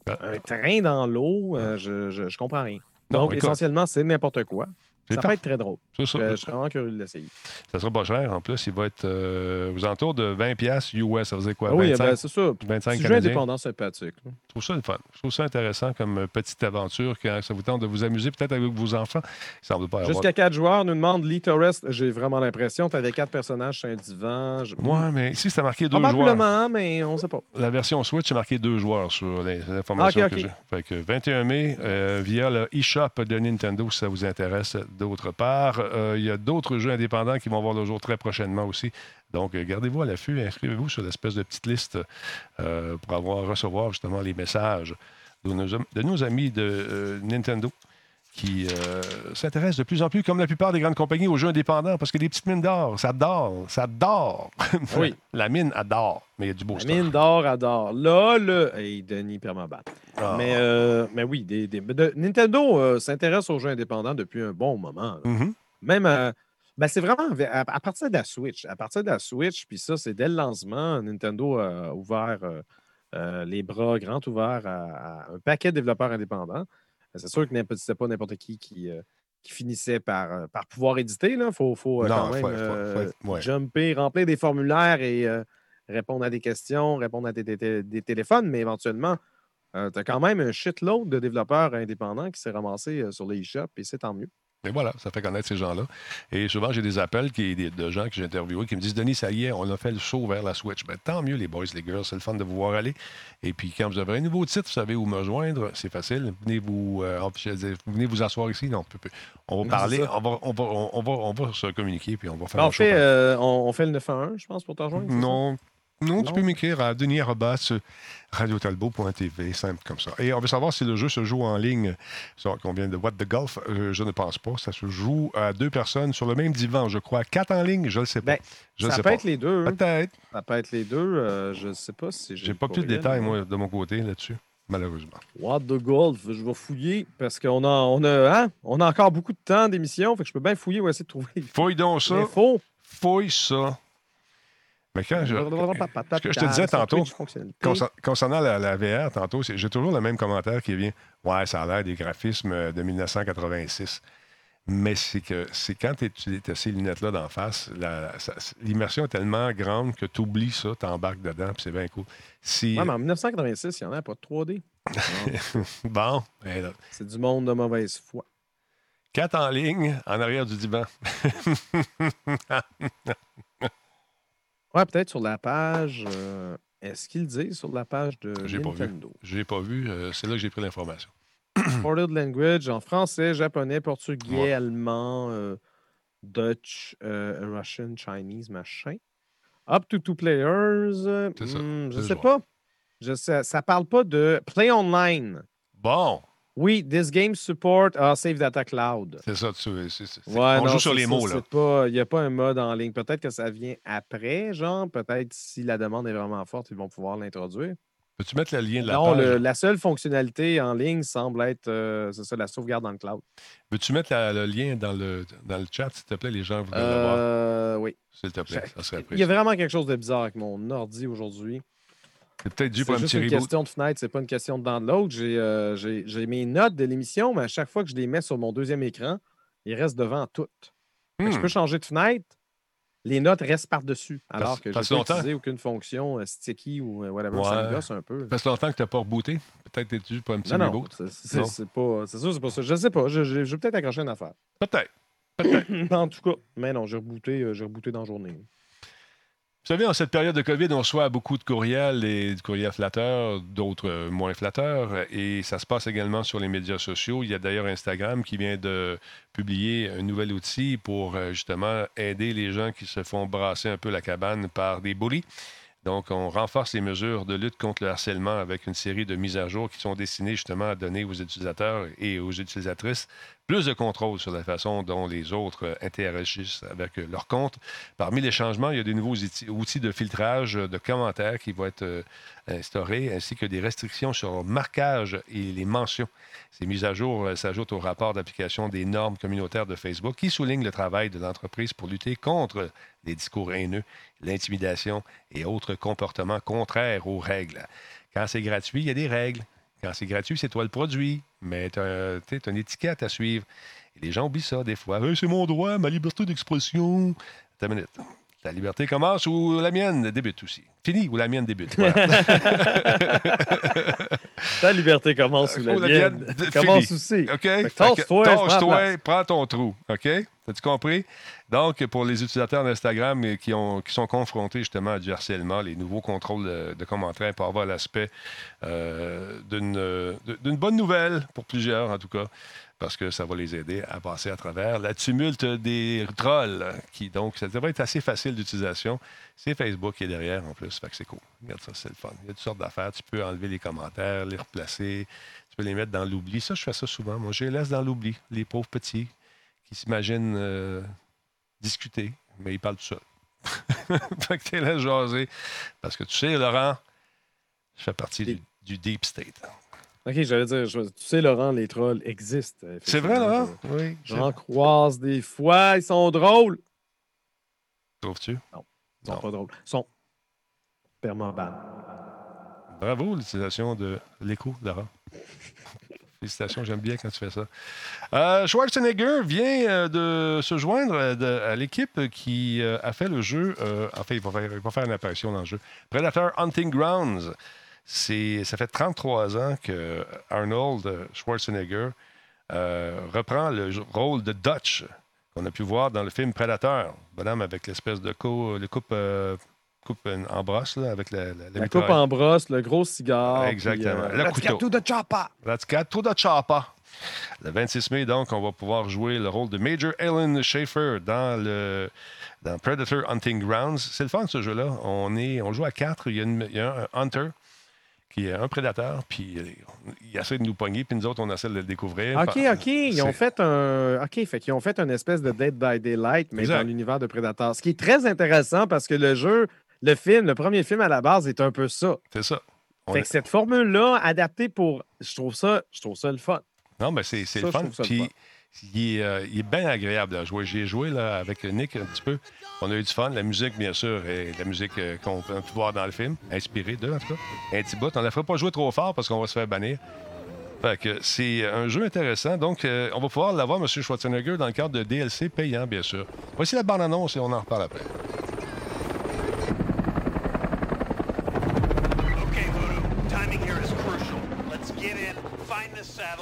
Ah. Un train dans l'eau, euh, je, je, je comprends rien. Non, Donc, essentiellement, c'est n'importe quoi. Ça peut être très drôle. C'est ça. Je, je serais vraiment curieux de l'essayer. Ça sera pas cher. En plus, il va être euh, aux alentours de 20$ piastres US. Ça faisait quoi? Ah oui, 25, ben, c'est ça. 25 Petit jeu canadiens. indépendant sympathique. Je trouve ça le fun. Je trouve ça intéressant comme euh, petite aventure. Quand ça vous tente de vous amuser peut-être avec vos enfants, il semble pas y avoir. Jusqu'à quatre joueurs, nous demande Lee Torres. J'ai vraiment l'impression que tu avais quatre personnages sur un divan. Je- Ouais, mais ici, c'est marqué deux joueurs. Probablement, mais on ne sait pas. La version Switch, c'est marqué deux joueurs sur les les informations que j'ai. Fait que 21 mai, euh, via le eShop de Nintendo, si ça vous intéresse. D'autre part, euh, il y a d'autres jeux indépendants qui vont voir le jour très prochainement aussi. Donc, euh, gardez-vous à l'affût, inscrivez-vous sur l'espèce de petite liste euh, pour avoir recevoir justement les messages de nos, am- de nos amis de euh, Nintendo qui s'intéressent de plus en plus, comme la plupart des grandes compagnies, aux jeux indépendants, parce que les petites mines d'or, ça dort, ça dort. Oui. <laughs> la mine adore, mais il y a du beau La mine d'or adore. Là, le. Hey, Denis Permabat. Ah. Mais, euh, mais oui, des, des- de- Nintendo euh, s'intéresse aux jeux indépendants depuis un bon moment. Mhm. Même. euh, ben, c'est vraiment à, à partir de la Switch. À partir de la Switch, puis ça, c'est dès le lancement, Nintendo a ouvert euh, les bras grands ouverts à, à un paquet de développeurs indépendants. C'est sûr que c'était pas n'importe qui qui, qui finissait par, par pouvoir éditer. Il faut, faut Non, quand même faut- faut- faut- ouais. jumper, remplir des formulaires et répondre à des questions, répondre à des, des- des téléphones, mais éventuellement, tu as quand même un shitload de développeurs indépendants qui s'est ramassé euh, sur les eShops et c'est tant mieux. Et voilà, ça fait connaître ces gens-là. Et souvent, j'ai des appels qui, de gens que j'ai interviewés qui me disent Denis, ça y est, on a fait le saut vers la Switch. Ben, tant mieux, les boys, les girls, c'est le fun de vous voir aller. Et puis, quand vous avez un nouveau titre, vous savez où me rejoindre, c'est facile. Venez vous, euh, venez vous asseoir ici. Non, on va parler, on va, on, va, on, va, on va se communiquer, puis on va faire un show fait, par- euh, on, on fait le 9 à 1, je pense, pour te rejoindre. ça? Non. Non, tu peux m'écrire à Denis Arobas, radiotalbot.tv, simple comme ça. Et on veut savoir si le jeu se joue en ligne. Qu'on vient de What the Golf, euh, je ne pense pas. Ça se joue à deux personnes sur le même divan, je crois. Quatre en ligne, je ne le sais pas. Ben, je ça sais peut pas. être les deux. hein. Peut-être. Ça peut être les deux. euh, je ne sais pas si J'ai pas plus de détails, mais- moi, de mon côté, là-dessus, malheureusement. What the Golf, je vais fouiller parce qu'on a, on a, hein, on a encore beaucoup de temps d'émission, fait que je peux bien fouiller ou essayer de trouver Fouille donc ça. Fouille ça. Mais quand je. Ce que je te disais tantôt, Concernant la, la VR, tantôt, j'ai toujours le même commentaire qui vient. Ouais, ça a l'air des graphismes de 1986. Mais c'est que c'est quand tu as ces lunettes-là d'en face, l'immersion est tellement grande que tu oublies ça, tu embarques dedans, puis c'est bien cool. Si, Ouais, mais en 1986, il n'y en a pas de 3D. <laughs> Bon, ben C'est du monde de mauvaise foi. quatre en ligne en arrière du divan. <laughs> Ouais, peut-être sur la page. euh, Est-ce qu'ils disent sur la page de J'ai pas vu. Nintendo? L'ai pas vu, euh, c'est là que j'ai pris l'information. <clears throat> Supported language en français, japonais, portugais, Ouais. allemand, euh, Dutch, euh, Russian, Chinese, machin. Up to two players. euh, C'est ça, hmm, je c'est sais pas. Je sais, ça parle pas de play online. Bon, Oui, this game support ah, Save Data Cloud. c'est ça. tu- c'est- c'est- c'est- Ouais, on non, joue sur les ça, mots, là. Il n'y a pas un mode en ligne. Peut-être que ça vient après, genre. Peut-être si la demande est vraiment forte, ils vont pouvoir l'introduire. Peux-tu mettre le lien de la Non, page? le- la seule fonctionnalité en ligne semble être euh, c'est ça, la sauvegarde dans le cloud. Peux-tu mettre la- le lien dans le, dans le chat, s'il te plaît? Les gens voudraient le voir, Euh, oui. s'il te plaît. Ça serait Il y a apprécié. vraiment quelque chose de bizarre avec mon ordi aujourd'hui. C'est peut-être dû pour un juste petit une reboot. question de fenêtre, c'est pas une question de download. J'ai euh, j'ai- j'ai mes notes de l'émission, mais à chaque fois que je les mets sur mon deuxième écran, ils restent devant toutes. Fait que Je Hmm. peux changer de fenêtre, les notes restent par-dessus. Alors que je n'ai longtemps- utilisé aucune fonction euh, sticky ou euh, whatever. Ça Ouais. me gosse un peu. Ça fait longtemps que tu n'as pas rebooté. Peut-être que tu dû pour un petit Non, non, reboot. c'est- c'est Non. c'est pas. C'est sûr, c'est pas ça. Je sais pas. Je, je- je vais peut-être accrocher une affaire. Peut-être. <coughs> en tout cas, mais non, j'ai rebooté, euh, j'ai rebooté dans la journée. Vous savez, en cette période de COVID, on reçoit beaucoup de courriels et de courriels flatteurs, d'autres euh, moins flatteurs. Et ça se passe également sur les médias sociaux. Il y a d'ailleurs Instagram qui vient de publier un nouvel outil pour euh, justement aider les gens qui se font brasser un peu la cabane par des bullies. Donc, on renforce les mesures de lutte contre le harcèlement avec une série de mises à jour qui sont destinées justement à donner aux utilisateurs et aux utilisatrices plus de contrôle sur la façon dont les autres euh, interagissent avec euh, leur compte. Parmi les changements, il y a des nouveaux outils, de filtrage euh, de commentaires qui vont être instaurés, ainsi que des restrictions sur le marquage et les mentions. Ces mises à jour s'ajoutent au rapport d'application des normes communautaires de Facebook qui souligne le travail de l'entreprise pour lutter contre les discours haineux, l'intimidation et autres comportements contraires aux règles. Quand c'est gratuit, il y a des règles. Quand c'est gratuit, c'est toi le produit, mais tu une étiquette à suivre. Et les gens oublient ça des fois. C'est mon droit, ma liberté d'expression. Une minute. Ta liberté commence ou la mienne débute aussi. Fini ou la mienne débute. Voilà. <laughs> <laughs> Ta liberté commence sous la Ou la mienne. mienne Commence aussi. OK? Tasse-toi, prends ton trou. OK? T'as-tu compris? Donc, pour les utilisateurs d'Instagram euh, qui, ont, qui sont confrontés justement à du harcèlement, les nouveaux contrôles de, de commentaires peuvent avoir l'aspect euh, euh, d'une bonne nouvelle pour plusieurs, en tout cas, parce que ça va les aider à passer à travers la tumulte des trolls. Qui, donc, ça devrait être assez facile d'utilisation. C'est Facebook qui est derrière en plus. Fait que c'est cool. Regarde ça, c'est le fun. Il y a toutes sortes d'affaires. Tu peux enlever les commentaires, les replacer. Tu peux les mettre dans l'oubli. Ça, je fais ça souvent. Moi, je les laisse dans l'oubli. Les pauvres petits qui s'imaginent euh, discuter, mais ils parlent tout seuls. <laughs> fait que tu les laisses jaser. Parce que tu sais, Laurent, je fais partie du, du deep state. Ok, j'allais dire, je- tu sais, Laurent, les trolls existent. C'est vrai. Laurent? Oui. Je- J'en croise des fois, ils sont drôles. Trouves-tu? Ils sont Non. pas drôles. Ils sont permaban. Bravo, l'utilisation de l'écho, Laurent. <laughs> Félicitations, j'aime bien quand tu fais ça. Euh, Schwarzenegger vient euh, de se joindre euh, de- à l'équipe qui euh, a fait le jeu. euh, enfin, il va, faire, il va faire une apparition dans le jeu. Predator Hunting Grounds. C'est, ça fait 33 ans que Arnold euh, Schwarzenegger euh, reprend le rôle de Dutch qu'on a pu voir dans le film Predator. Bonhomme avec l'espèce de le coupe, euh, coupe en brosse là, avec la, la, la La coupe en brosse, le gros cigare. Exactement. puis, Le let's couteau. get to the chopper. Let's get to the chopper. Le 26 mai, donc, on va pouvoir jouer le rôle de Major Ellen Schaefer dans le dans Predator Hunting Grounds. C'est le fun, ce jeu-là. On, est, on joue à quatre. Il y, a une- il y a un Hunter qui est un prédateur, puis euh, il essaie de nous pogner, puis nous autres, on essaie de le découvrir. OK, OK. Ils ont fait un. OK, fait qu'ils ont fait une espèce de Dead by Daylight, mais Exact. dans l'univers de Predator. Ce qui est très intéressant parce que le jeu, le film, le premier film à la base est un peu ça. C'est ça. On Fait est- que cette formule-là, adaptée pour. Je trouve ça, je trouve ça le fun. Non, mais c'est le fun. Puis, fun. Il est, euh, il est bien agréable à jouer. J'ai joué avec Nick un petit peu. On a eu du fun. La musique, bien sûr, est la musique euh, qu'on pu voir dans le film, inspirée d'eux, en tout cas. Un petit bout. On ne la fera pas jouer trop fort parce qu'on va se faire bannir. Fait que c'est un jeu intéressant. Donc, euh, on va pouvoir l'avoir, M. Schwarzenegger, dans le cadre de DLC payant, bien sûr. Voici la bande-annonce et on en reparle après.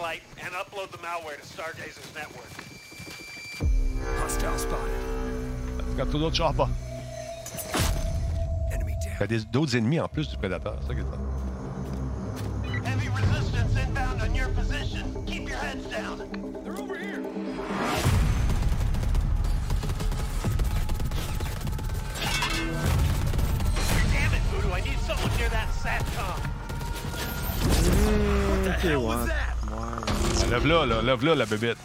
This satellite, and upload the malware to Stargazer's network. Hostile spotted. Quand tout d'autres chopper. Enemy Il y down. a des- d'autres ennemis en plus du prédateur. C'est ça qui est le fun. Heavy resistance inbound on your position. Keep your heads down. They're over here. Damn it, Voodoo. I need someone near that SATCOM. OK, hell was that? Lève-la, là, lève-la, la bébête.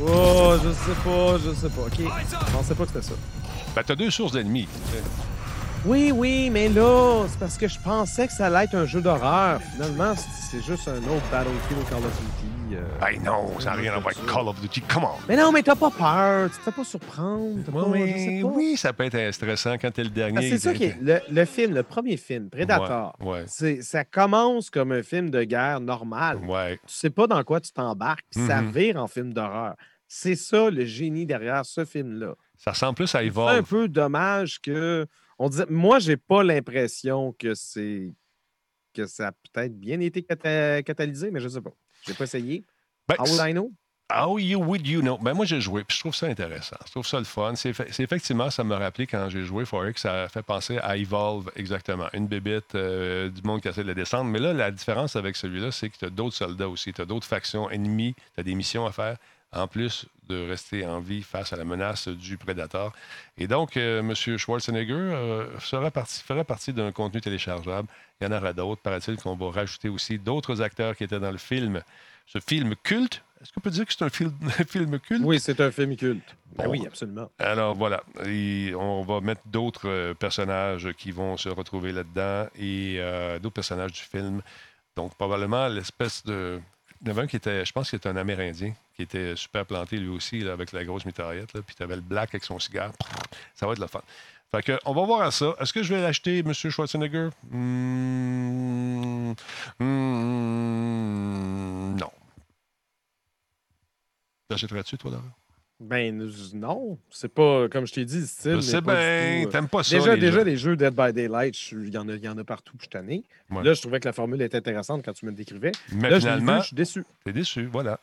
Oh, je sais pas, je sais pas. OK. Je pensais pas que c'était ça. Ben, t'as deux sources d'ennemis. Oui, oui, mais là, c'est parce que je pensais que ça allait être un jeu d'horreur. Finalement, c'est juste un autre Battlefield Call of Duty. euh. Ben non, ça n'a rien à voir avec Call of Duty. Come on! Mais non, mais t'as pas peur. Tu te fais pas surprendre. t'as pas- je sais Oui, pas. oui, ça peut être stressant quand t'es le dernier. Parce que c'est ça qui est. Le, le film, le premier film, Predator, Ouais, ouais. c'est- ça commence comme un film de guerre normal. Ouais. Tu sais pas dans quoi tu t'embarques, puis ça Mhm. vire en film d'horreur. C'est ça le génie derrière ce film-là. Ça ressemble plus à C'est un Evolve. peu dommage que. On disait, moi, j'ai pas l'impression que c'est que ça a peut-être bien été cata- catalysé, mais je sais pas. J'ai pas essayé. Ben, How would I know? How you would you know? Ben moi, j'ai joué, puis je trouve ça intéressant. Je trouve ça le fun. C'est effe- c'est effectivement, ça m'a rappelé quand j'ai joué Forex, ça fait penser à Evolve, exactement. Une bébite, euh, du monde qui essaie de la descendre. Mais là, la différence avec celui-là, c'est que tu as d'autres soldats aussi. Tu as d'autres factions ennemies, tu as des missions à faire, en plus de rester en vie face à la menace du prédateur. Et donc, euh, M. Schwarzenegger euh, sera parti, fera partie d'un contenu téléchargeable. Il y en aura d'autres. Paraît-il qu'on va rajouter aussi d'autres acteurs qui étaient dans le film. Ce film culte. Est-ce qu'on peut dire que c'est un film, <laughs> un film culte? Oui, c'est un film culte. Ben oui, absolument. Alors voilà, Et on va mettre d'autres euh, personnages qui vont se retrouver là-dedans et euh, d'autres personnages du film. Donc probablement l'espèce de... Il y en avait un qui était, je pense qu'il était un Amérindien, qui était super planté lui aussi là, avec la grosse mitraillette. Puis tu avais le black avec son cigare. Ça va être le fun. Fait que, on va voir à ça. Est-ce que je vais l'acheter, M. Schwarzenegger? Hmm, hmm, non. L'achèterais-tu, toi, Laura? Ben non, c'est pas comme je t'ai dit, le style. Je sais bien, euh, t'aimes pas ça. Déjà, les déjà les jeux Dead by Daylight, je il y, en a, y en a partout, je suis. Ouais. Là, je trouvais que la formule était intéressante quand tu me le décrivais. Mais là, je finalement, je suis déçu. T'es déçu, voilà.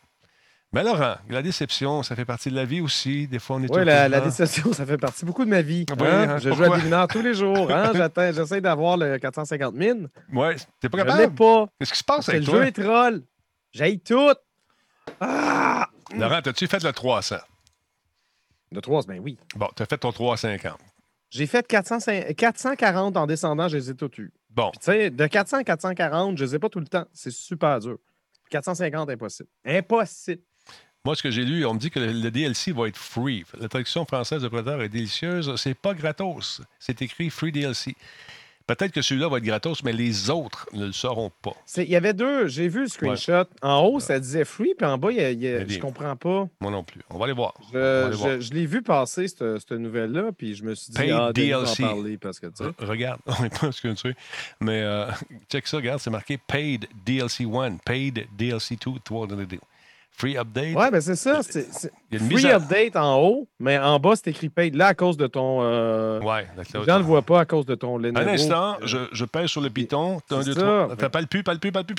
Mais Laurent, la déception, ça fait partie de la vie aussi. Des fois, on est Oui, la, le déception, ça fait partie beaucoup de ma vie. Oui, hein. hein, Je joue à mineurs tous les jours. Hein? <laughs> J'essaie d'avoir le 450 000. Ouais, t'es pas Je capable. pas. Qu'est-ce qui se passe avec le toi? jeu est troll. J'aille tout. Ah! Laurent, t'as-tu fait le 300? De 3, ben oui. Bon, t'as fait ton 350. J'ai fait 405 440 en descendant, je les ai tous eus. Bon, Puis, tu sais, de 400 à 440, je les ai pas tout le temps. C'est super dur. 450, impossible. Impossible. moi, ce que j'ai lu, on me dit que le, le DLC va être free. La traduction française de Predator est délicieuse. C'est pas gratos. C'est écrit free DLC. Peut-être que celui-là va être gratos, mais les autres ne le seront pas. Il y avait deux, j'ai vu le screenshot. En haut, ça disait free, puis en bas, il y a- il y je des- comprends pas. Moi non plus. On va aller voir. Je, l'ai vu passer, cette, cette nouvelle-là, puis je me suis dit, Paid ah, va en DLC. parler, parce que, tu sais. Re- Regarde, <laughs> on n'est pas ce que tu. Mais euh, check ça, regarde, c'est marqué Paid DLC 1, Paid DLC 2, toi, dans le deal. Free update. Ouais, ben c'est ça. c'est- c'est- Il y a une Free à- update en haut, mais en bas, c'est écrit paid. Là, à cause de ton. euh, Ouais, les d'accord. gens ne le voient pas à cause de ton Lenovo. Un instant, Euh, je, je pèse sur le piton. Un, c'est deux, ça. trois. T'as pas le pu, pas le pu, pas le pu.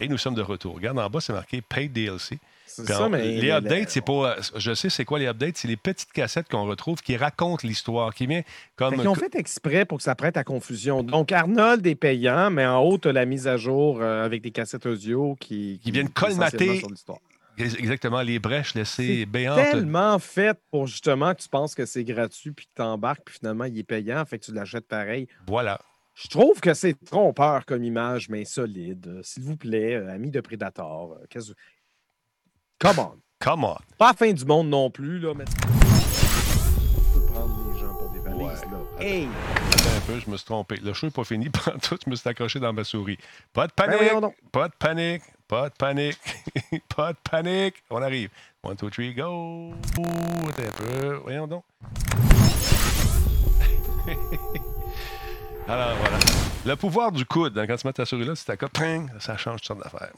Et nous sommes de retour. Regarde en bas, c'est marqué Paid DLC. C'est Puis ça, en- mais. les updates, c'est pas. Je sais c'est quoi les updates, c'est les petites cassettes qu'on retrouve qui racontent l'histoire, qui vient comme. Qu'ils ont fait exprès pour que ça prête à confusion. Donc, Arnold est payant, mais en haut, tu as la mise à jour euh, avec des cassettes audio qui, Qui viennent colmater sur. Exactement, les brèches laissées béantes. tellement fait pour justement que tu penses que c'est gratuit, puis que tu embarques, puis finalement, il est payant, fait que tu l'achètes pareil. Voilà. Je trouve que c'est trompeur comme image, mais solide. S'il vous plaît, euh, amis de Predator, euh, Come on. Come on. Pas la fin du monde non plus, là, mais. Tu peux prendre les gens pour des valises, Ouais. là. Hey! Attends un peu, je me suis trompé. Le show n'est pas fini. <laughs> Pendant tout, je me suis accroché dans ma souris. Pas de Ben panique. pas de panique. Pas de panique. <laughs> pas de panique. On arrive. One, two, three, go. Ouh, attends un peu. Voyons donc. <laughs> Alors, voilà. Le pouvoir du coude, hein, quand tu mets ta souris là, c'est ta ping, ça change toutes sortes d'affaires.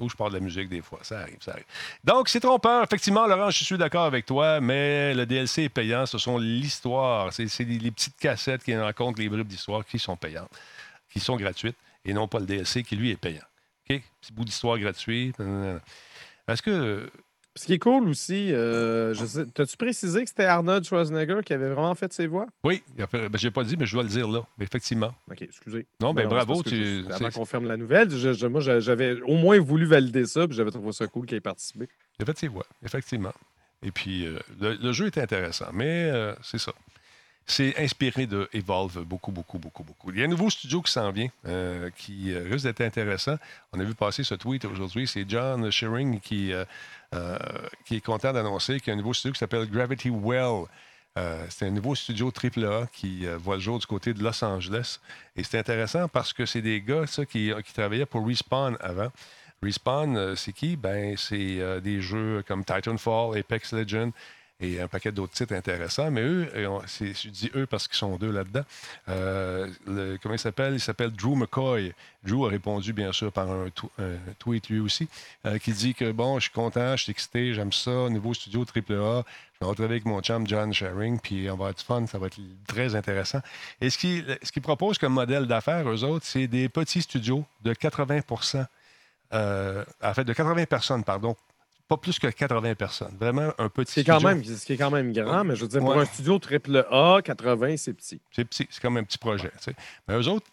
Ou je parle de la musique des fois. Ça arrive, ça arrive. Donc, c'est trompeur. Effectivement, Laurent, je suis d'accord avec toi, mais le DLC est payant. Ce sont l'histoire. C'est les, petites cassettes qui racontent les bribes d'histoire qui sont payantes, qui sont gratuites, et non pas le DLC qui, lui, est payant. OK? Petit bout d'histoire gratuit. Est-ce que. Ce qui est cool aussi, euh, t'as-tu précisé que c'était Arnold Schwarzenegger qui avait vraiment fait ses voix? Oui, ben, j'ai pas dit, mais je dois le dire là. Effectivement. OK, excusez. Non, ben, c'est bravo, parce que tu- je- Avant qu'on ferme la nouvelle, je- je- moi, j'avais au moins voulu valider ça, puis j'avais trouvé ça cool qu'il ait participé. Il a fait ses voix, effectivement. Et puis, euh, le, le jeu est intéressant, mais euh, c'est ça. C'est inspiré de Evolve beaucoup, beaucoup, beaucoup, beaucoup. Il y a un nouveau studio qui s'en vient, euh, qui euh, risque d'être intéressant. On a vu passer ce tweet aujourd'hui. C'est John Shearing qui, euh, euh, qui est content d'annoncer qu'il y a un nouveau studio qui s'appelle Gravity Well. C'est un nouveau studio AAA qui voit le jour du côté de Los Angeles. Et c'est intéressant parce que c'est des gars qui, travaillaient pour Respawn avant. Respawn, c'est qui? Ben, c'est des jeux comme Titanfall, Apex Legends et un paquet d'autres titres intéressants. Mais eux, je dis eux parce qu'ils sont deux là-dedans. Euh, comment il s'appelle? Il s'appelle Drew McCoy. Drew a répondu, bien sûr, par un, tw- un tweet lui aussi, euh, qui dit que, bon, je suis content, je suis excité, j'aime ça, nouveau studio AAA. Je vais retrouver avec mon chum John Sharing, puis on va du fun, ça va être très intéressant. Et ce qu'ils qu'ils proposent comme modèle d'affaires, eux autres, c'est des petits studios de 80 euh, en fait, de 80 personnes, pardon. Pas plus que 80 personnes. Vraiment un petit Ce qui est quand studio. même, ce qui est quand même grand, mais je veux dire, pour un studio triple A, 80, c'est petit. C'est petit, c'est comme un petit projet. tu sais. Mais eux autres,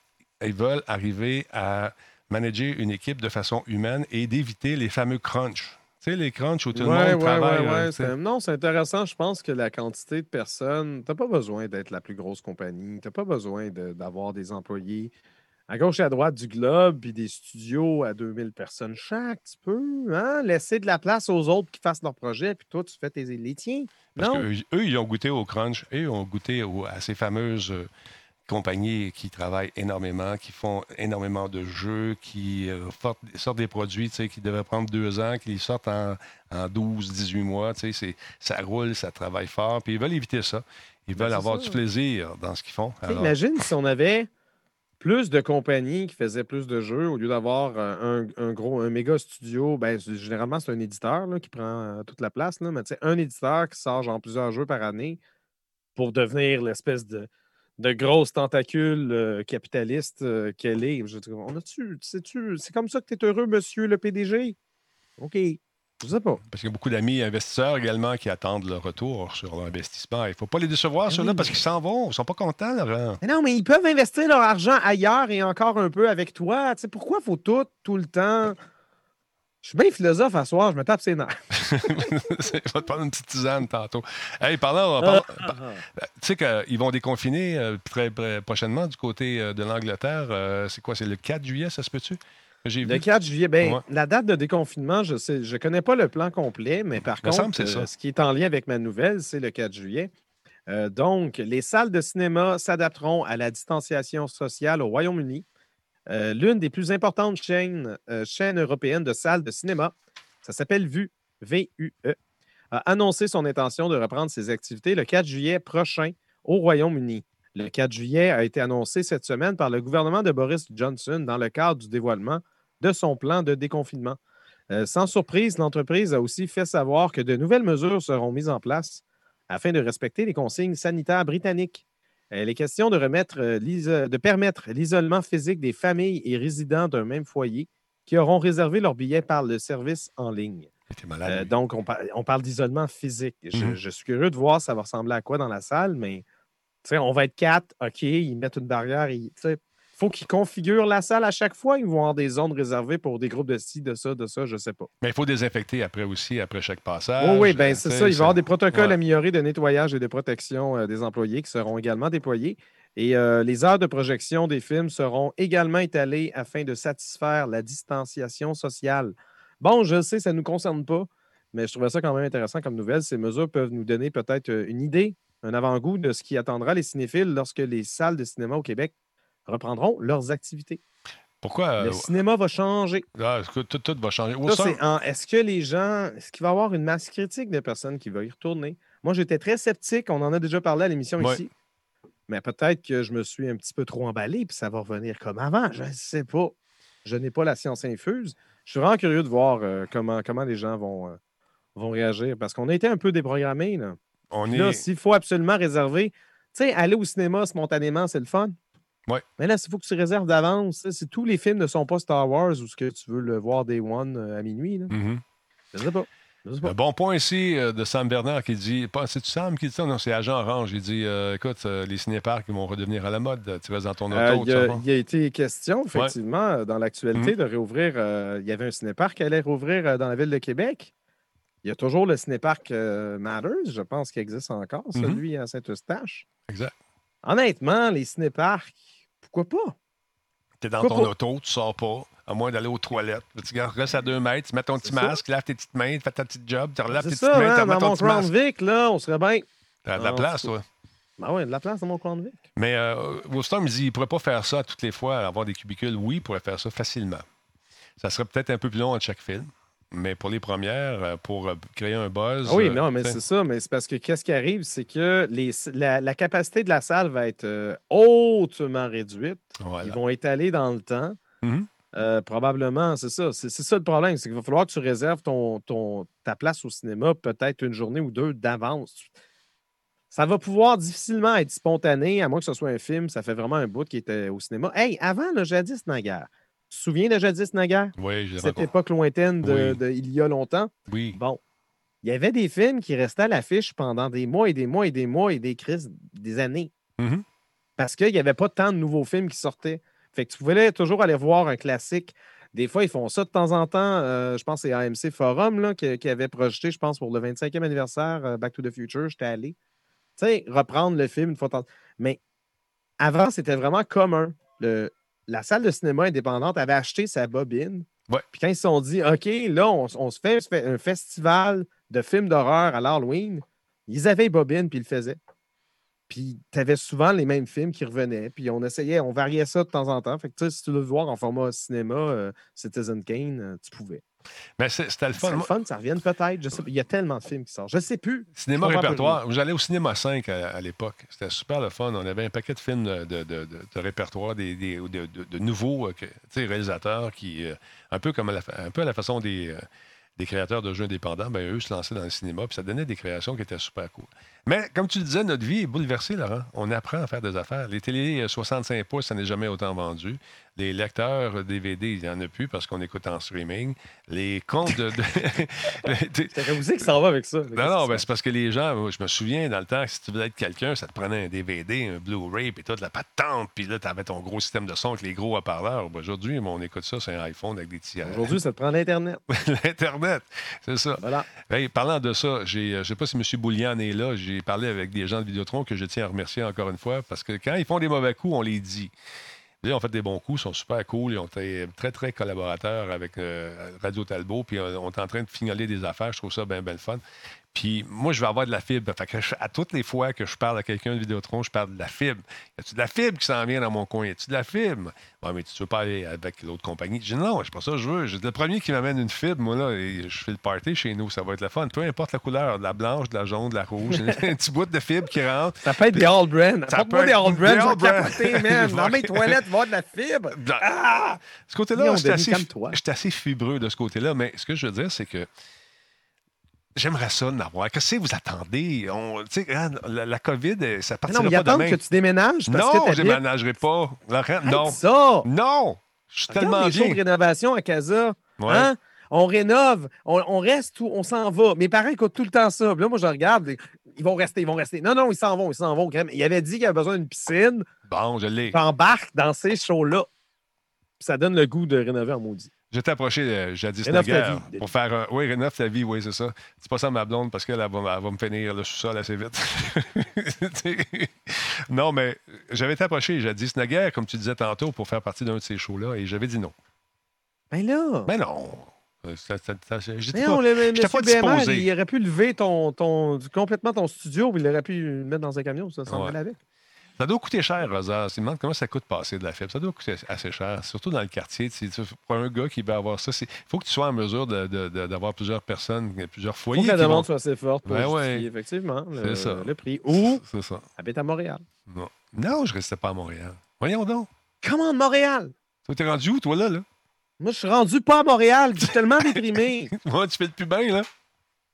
ils veulent arriver à manager une équipe de façon humaine et d'éviter les fameux crunch. Tu sais, les crunch où tout le Ouais, monde travaille. euh, c'est- Non, c'est intéressant. Je pense que la quantité de personnes, tu n'as pas besoin d'être la plus grosse compagnie. Tu n'as pas besoin de- d'avoir des employés à gauche et à droite du globe, puis des studios à 2000 personnes chaque. Tu peux hein, laisser de la place aux autres qui fassent leur projet, puis toi, tu fais tes, les tiens. Parce Non? qu'eux, eux, ils ont goûté au crunch et ils ont goûté au- à ces fameuses euh, compagnies qui travaillent énormément, qui font énormément de jeux, qui euh, sortent des produits tu sais, qui devaient prendre deux ans, qui les sortent en, en 12, 18 mois. tu sais, c'est- Ça roule, ça travaille fort. Puis ils veulent éviter ça. Ils veulent Ben, c'est avoir ça. du plaisir dans ce qu'ils font. Alors, Imagine si on avait plus de compagnies qui faisaient plus de jeux au lieu d'avoir euh, un, gros, un méga studio. Ben, généralement, c'est un éditeur là, qui prend euh, toute la place. Là, mais un éditeur qui sort genre plusieurs jeux par année pour devenir l'espèce de, de grosse tentacule euh, capitaliste qu'elle est. Je dire, on a-tu, sais-tu, c'est comme ça que tu es heureux, monsieur le PDG? OK. Je sais pas. Parce qu'il y a beaucoup d'amis investisseurs également qui attendent le retour sur leur investissement. Il ne faut pas les décevoir, Ben ceux-là, parce qu'ils s'en vont. Ils ne sont pas contents. Mais non, mais ils peuvent investir leur argent ailleurs et encore un peu avec toi. Tu sais, pourquoi faut tout, tout le temps? Je suis bien philosophe à soir, je me tape ses nerfs. <laughs> Je vais te prendre une petite tisane tantôt. Hey, parlant, parlant- par- tu sais qu'ils vont déconfiner euh, très, très prochainement du côté euh, de l'Angleterre. Euh, c'est quoi? C'est le 4 juillet, ça se peut-tu? J'ai Le vu. 4 juillet, ben, Ouais. la date de déconfinement, je sais, je connais pas le plan complet, mais par contre, semble euh, ce qui est en lien avec ma nouvelle, c'est le 4 juillet. Euh, donc, les salles de cinéma s'adapteront à la distanciation sociale au Royaume-Uni. Euh, L'une des plus importantes chaînes, euh, chaînes européennes de salles de cinéma, ça s'appelle VUE, V-U-E, a annoncé son intention de reprendre ses activités le 4 juillet prochain au Royaume-Uni. Le 4 juillet a été annoncé cette semaine par le gouvernement de Boris Johnson dans le cadre du dévoilement de son plan de déconfinement. Euh, sans surprise, l'entreprise a aussi fait savoir que de nouvelles mesures seront mises en place afin de respecter les consignes sanitaires britanniques. Euh, Il est question de, remettre, euh, de permettre l'isolement physique des familles et résidents d'un même foyer qui auront réservé leur billet par le service en ligne. Malade. Euh, donc, on, par- on parle d'isolement physique. Je, Mhm. je suis curieux de voir ça va ressembler à quoi dans la salle, mais on va être quatre, OK, ils mettent une barrière. Il faut qu'ils configurent la salle à chaque fois. Ils vont avoir des zones réservées pour des groupes de ci, de ça, de ça, je sais pas. Mais il faut désinfecter après aussi, après chaque passage. oui, oui, ben, c'est Tu sais, ça. Il va y avoir des protocoles ouais. améliorés de nettoyage et de protection euh, des employés qui seront également déployés. Et euh, les heures de projection des films seront également étalées afin de satisfaire la distanciation sociale. Bon, je sais, ça ne nous concerne pas, mais je trouvais ça quand même intéressant comme nouvelle. Ces mesures peuvent nous donner peut-être euh, une idée, un avant-goût de ce qui attendra les cinéphiles lorsque les salles de cinéma au Québec reprendront leurs activités. Pourquoi? Le euh, cinéma va changer. ah, tout, tout va changer? En- Est-ce que les gens. Est-ce qu'il va y avoir une masse critique de personnes qui vont y retourner? Moi, j'étais très sceptique. On en a déjà parlé à l'émission Ouais. ici. Mais peut-être que je me suis un petit peu trop emballé, puis ça va revenir comme avant. Je ne sais pas. Je n'ai pas la science infuse. Je suis vraiment curieux de voir euh, comment, comment les gens vont, euh, vont réagir. Parce qu'on a été un peu déprogrammés. Là, on Puis est... là s'il faut absolument réserver. Tu sais, aller au cinéma spontanément, c'est le fun. Ouais. Mais là, s'il faut que tu réserves d'avance, si tous les films ne sont pas Star Wars ou ce que tu veux le voir Day One euh, à minuit, là, sais pas. Je sais pas. Un bon point ici euh, de Sam Bernard qui dit C'est-tu Sam qui dit ça? Non, c'est Agent Orange. Il dit euh, Écoute, euh, les cinéparcs vont redevenir à la mode. Tu restes dans ton auto. il, a, a été question, effectivement, dans l'actualité, Mhm. de réouvrir. il y avait un cinéparc qui allait rouvrir dans la ville de Québec. Il y a toujours le cinéparc euh, Matters, je pense qu'il existe encore, Mhm. celui à Saint-Eustache. Exact. Honnêtement, les cinéparcs, pourquoi pas? T'es dans Pourquoi ton pas? auto, tu sors pas, à moins d'aller aux toilettes. Tu restes à deux mètres, tu mets ton petit masque, lave tes petites mains, fais ta petite job, tu relaves tes petites mains, tu hein, remets dans ton petit masque. Vic, là, on serait bien. T'as de la place, toi. Ben ouais, de la place dans mon Vic. Mais euh, Woolstorm, il dit il pourrait pas faire ça toutes les fois, avoir des cubicules. Oui, il pourrait faire ça facilement. Ça serait peut-être un peu plus long entre chaque film. Mais pour les premières, euh, pour euh, créer un buzz. Oui, euh, non, mais c'est ça. Mais c'est parce que qu'est-ce qui arrive, c'est que les, la, la capacité de la salle va être hautement réduite. voilà. Ils vont étaler dans le temps. Mhm. Euh, probablement, c'est ça. C'est ça le problème. C'est qu'il va falloir que tu réserves ton, ton- ta place au cinéma peut-être une journée ou deux d'avance. Ça va pouvoir difficilement être spontané, à moins que ce soit un film. Ça fait vraiment un bout qui était au cinéma. Hey, avant le Jadis Naguère, tu te souviens de Jadis Naguère? Oui, je l'ai Cette époque lointaine de, Oui. de- il y a longtemps. Oui. Bon. Il y avait des films qui restaient à l'affiche pendant des mois et des mois et des mois et des crises, des années. Mhm. Parce qu'il n'y avait pas tant de nouveaux films qui sortaient. Fait que tu pouvais toujours aller voir un classique. Des fois, ils font ça de temps en temps. Euh, je pense que c'est AMC Forum là, qui, qui avait projeté, je pense, pour le 25e anniversaire euh, Back to the Future. J'étais allé. Tu sais, reprendre le film une fois. Mais avant, c'était vraiment commun. Le, la salle de cinéma indépendante avait acheté sa bobine. Ouais. Puis quand ils se sont dit, OK, là, on, on se fait, un festival de films d'horreur à l'Halloween, ils avaient bobine puis ils le faisaient. Puis tu avais souvent les mêmes films qui revenaient. Puis on essayait, on variait ça de temps en temps. Fait que tu sais, si tu veux voir en format cinéma, euh, Citizen Kane, euh, tu pouvais. Mais c'était le C'est fun. le fun, ça revienne peut-être. Je sais pas. Il y a tellement de films qui sortent. Je sais plus. Cinéma répertoire. J'allais au cinéma 5 à, à l'époque. C'était super le fun. On avait un paquet de films de, de- de- de- de répertoire, des, des- de, nouveaux euh, réalisateurs qui, euh, un, peu comme à la, un peu à la façon des, euh, des créateurs de jeux indépendants, ben, eux se lançaient dans le cinéma, puis ça donnait des créations qui étaient super cool. Mais comme tu le disais, notre vie est bouleversée, Laurent. On apprend à faire des affaires. Les télés euh, 65 pouces, ça n'est jamais autant vendu. Les lecteurs DVD, il n'y en a plus parce qu'on écoute en streaming. Les comptes de... de- C'est vous qui s'en va avec ça. non, non, ben, c'est parce que les gens, je me souviens dans le temps, si tu voulais être quelqu'un, ça te prenait un DVD, un Blu-ray, puis toute la patente, puis là, tu avais ton gros système de son avec les gros haut-parleurs. Ben, Aujourd'hui, on écoute ça sur un iPhone avec des petits. Aujourd'hui, ça te prend l'Internet. <laughs> L'Internet, c'est ça. Voilà. Hey, parlant de ça, euh, je ne sais pas si M. Boulian est là. J'ai parlé avec des gens de Vidéotron que je tiens à remercier encore une fois parce que quand ils font des mauvais coups, on les dit. Ils ont fait des bons coups, ils sont super cool, ils ont été très, très collaborateurs avec euh, Radio Talbot, puis euh, on est en train de fignoler des affaires. Je trouve ça bien, bien fun. Puis moi, je vais avoir de la fibre. Fait que je- à toutes les fois que je parle à quelqu'un de Vidéotron, je parle de la fibre. Y a-tu de la fibre qui s'en vient dans mon coin? Y a-tu de la fibre? Ouais, mais tu veux pas aller avec l'autre compagnie? Je dis non, c'est pas ça que je veux. J'ai le premier qui m'amène une fibre, moi, là, et je fais le party chez nous, ça va être le fun. Peu importe la couleur, de la blanche, de la jaune, de la rouge, <laughs> un petit bout de fibre qui rentre. Ça peut être des All Brand. Ça peut des être des je All vais Brand. capoter, man. <laughs> Je Dans mes toilettes, avoir de la fibre. <laughs> Ah! Ce côté-là, j'étais assez, assez fibreux de ce côté-là, mais ce que je veux dire, c'est que j'aimerais ça en avoir. Qu'est-ce que vous attendez? On- regarde, la, la COVID, euh, ça Mais partira non, mais pas demain. que tu déménages parce non, que je déménagerai pas. Laurent, non. ça! Non! Je suis Regarde tellement les shows de bien. rénovation à Casa. Ouais. Hein? On rénove, on, on reste où on s'en va. Mes parents écoutent tout le temps ça. Puis là, moi, je regarde, ils vont rester, ils vont rester. Non, non, ils s'en vont, ils s'en vont. Il avait dit qu'il avait besoin d'une piscine. Bon, je l'ai. J'embarque dans ces shows-là. Ça donne le goût de rénover en maudit. J'étais approché euh, jadis vie. pour faire un. Oui, rénove ta vie, oui, c'est ça. C'est pas ça ma blonde parce qu'elle elle va, elle va me finir le sous-sol assez vite. <laughs> Non, mais j'avais été approché jadis naguère, comme tu disais tantôt, pour faire partie d'un de ces shows-là, et j'avais dit non. Ben là. Mais non. Euh, ça- ça- ça- Mais pas- non, le, le- pas Bémère, disposé. il aurait pu lever ton, ton, complètement ton studio, puis il aurait pu le mettre dans un camion, ça s'en Ouais. avec. Ça doit coûter cher, Rosa. Tu demandes comment ça coûte passer de la fibre. Ça doit coûter assez cher, surtout dans le quartier. Pour un gars qui veut avoir ça, il faut que tu sois en mesure de- de- de- d'avoir plusieurs personnes, plusieurs Il foyers. faut que la demande vont- soit assez forte pour Ben ouais. effectivement, le, C'est ça. le prix. Ou ça. habite à Montréal. Non. non, je restais pas à Montréal. Voyons donc. Comment Montréal? Toi, t'es rendu où, toi, là? là? Moi, je suis rendu pas à Montréal, je suis tellement déprimé. <laughs> Moi, tu fais le plus bien, là.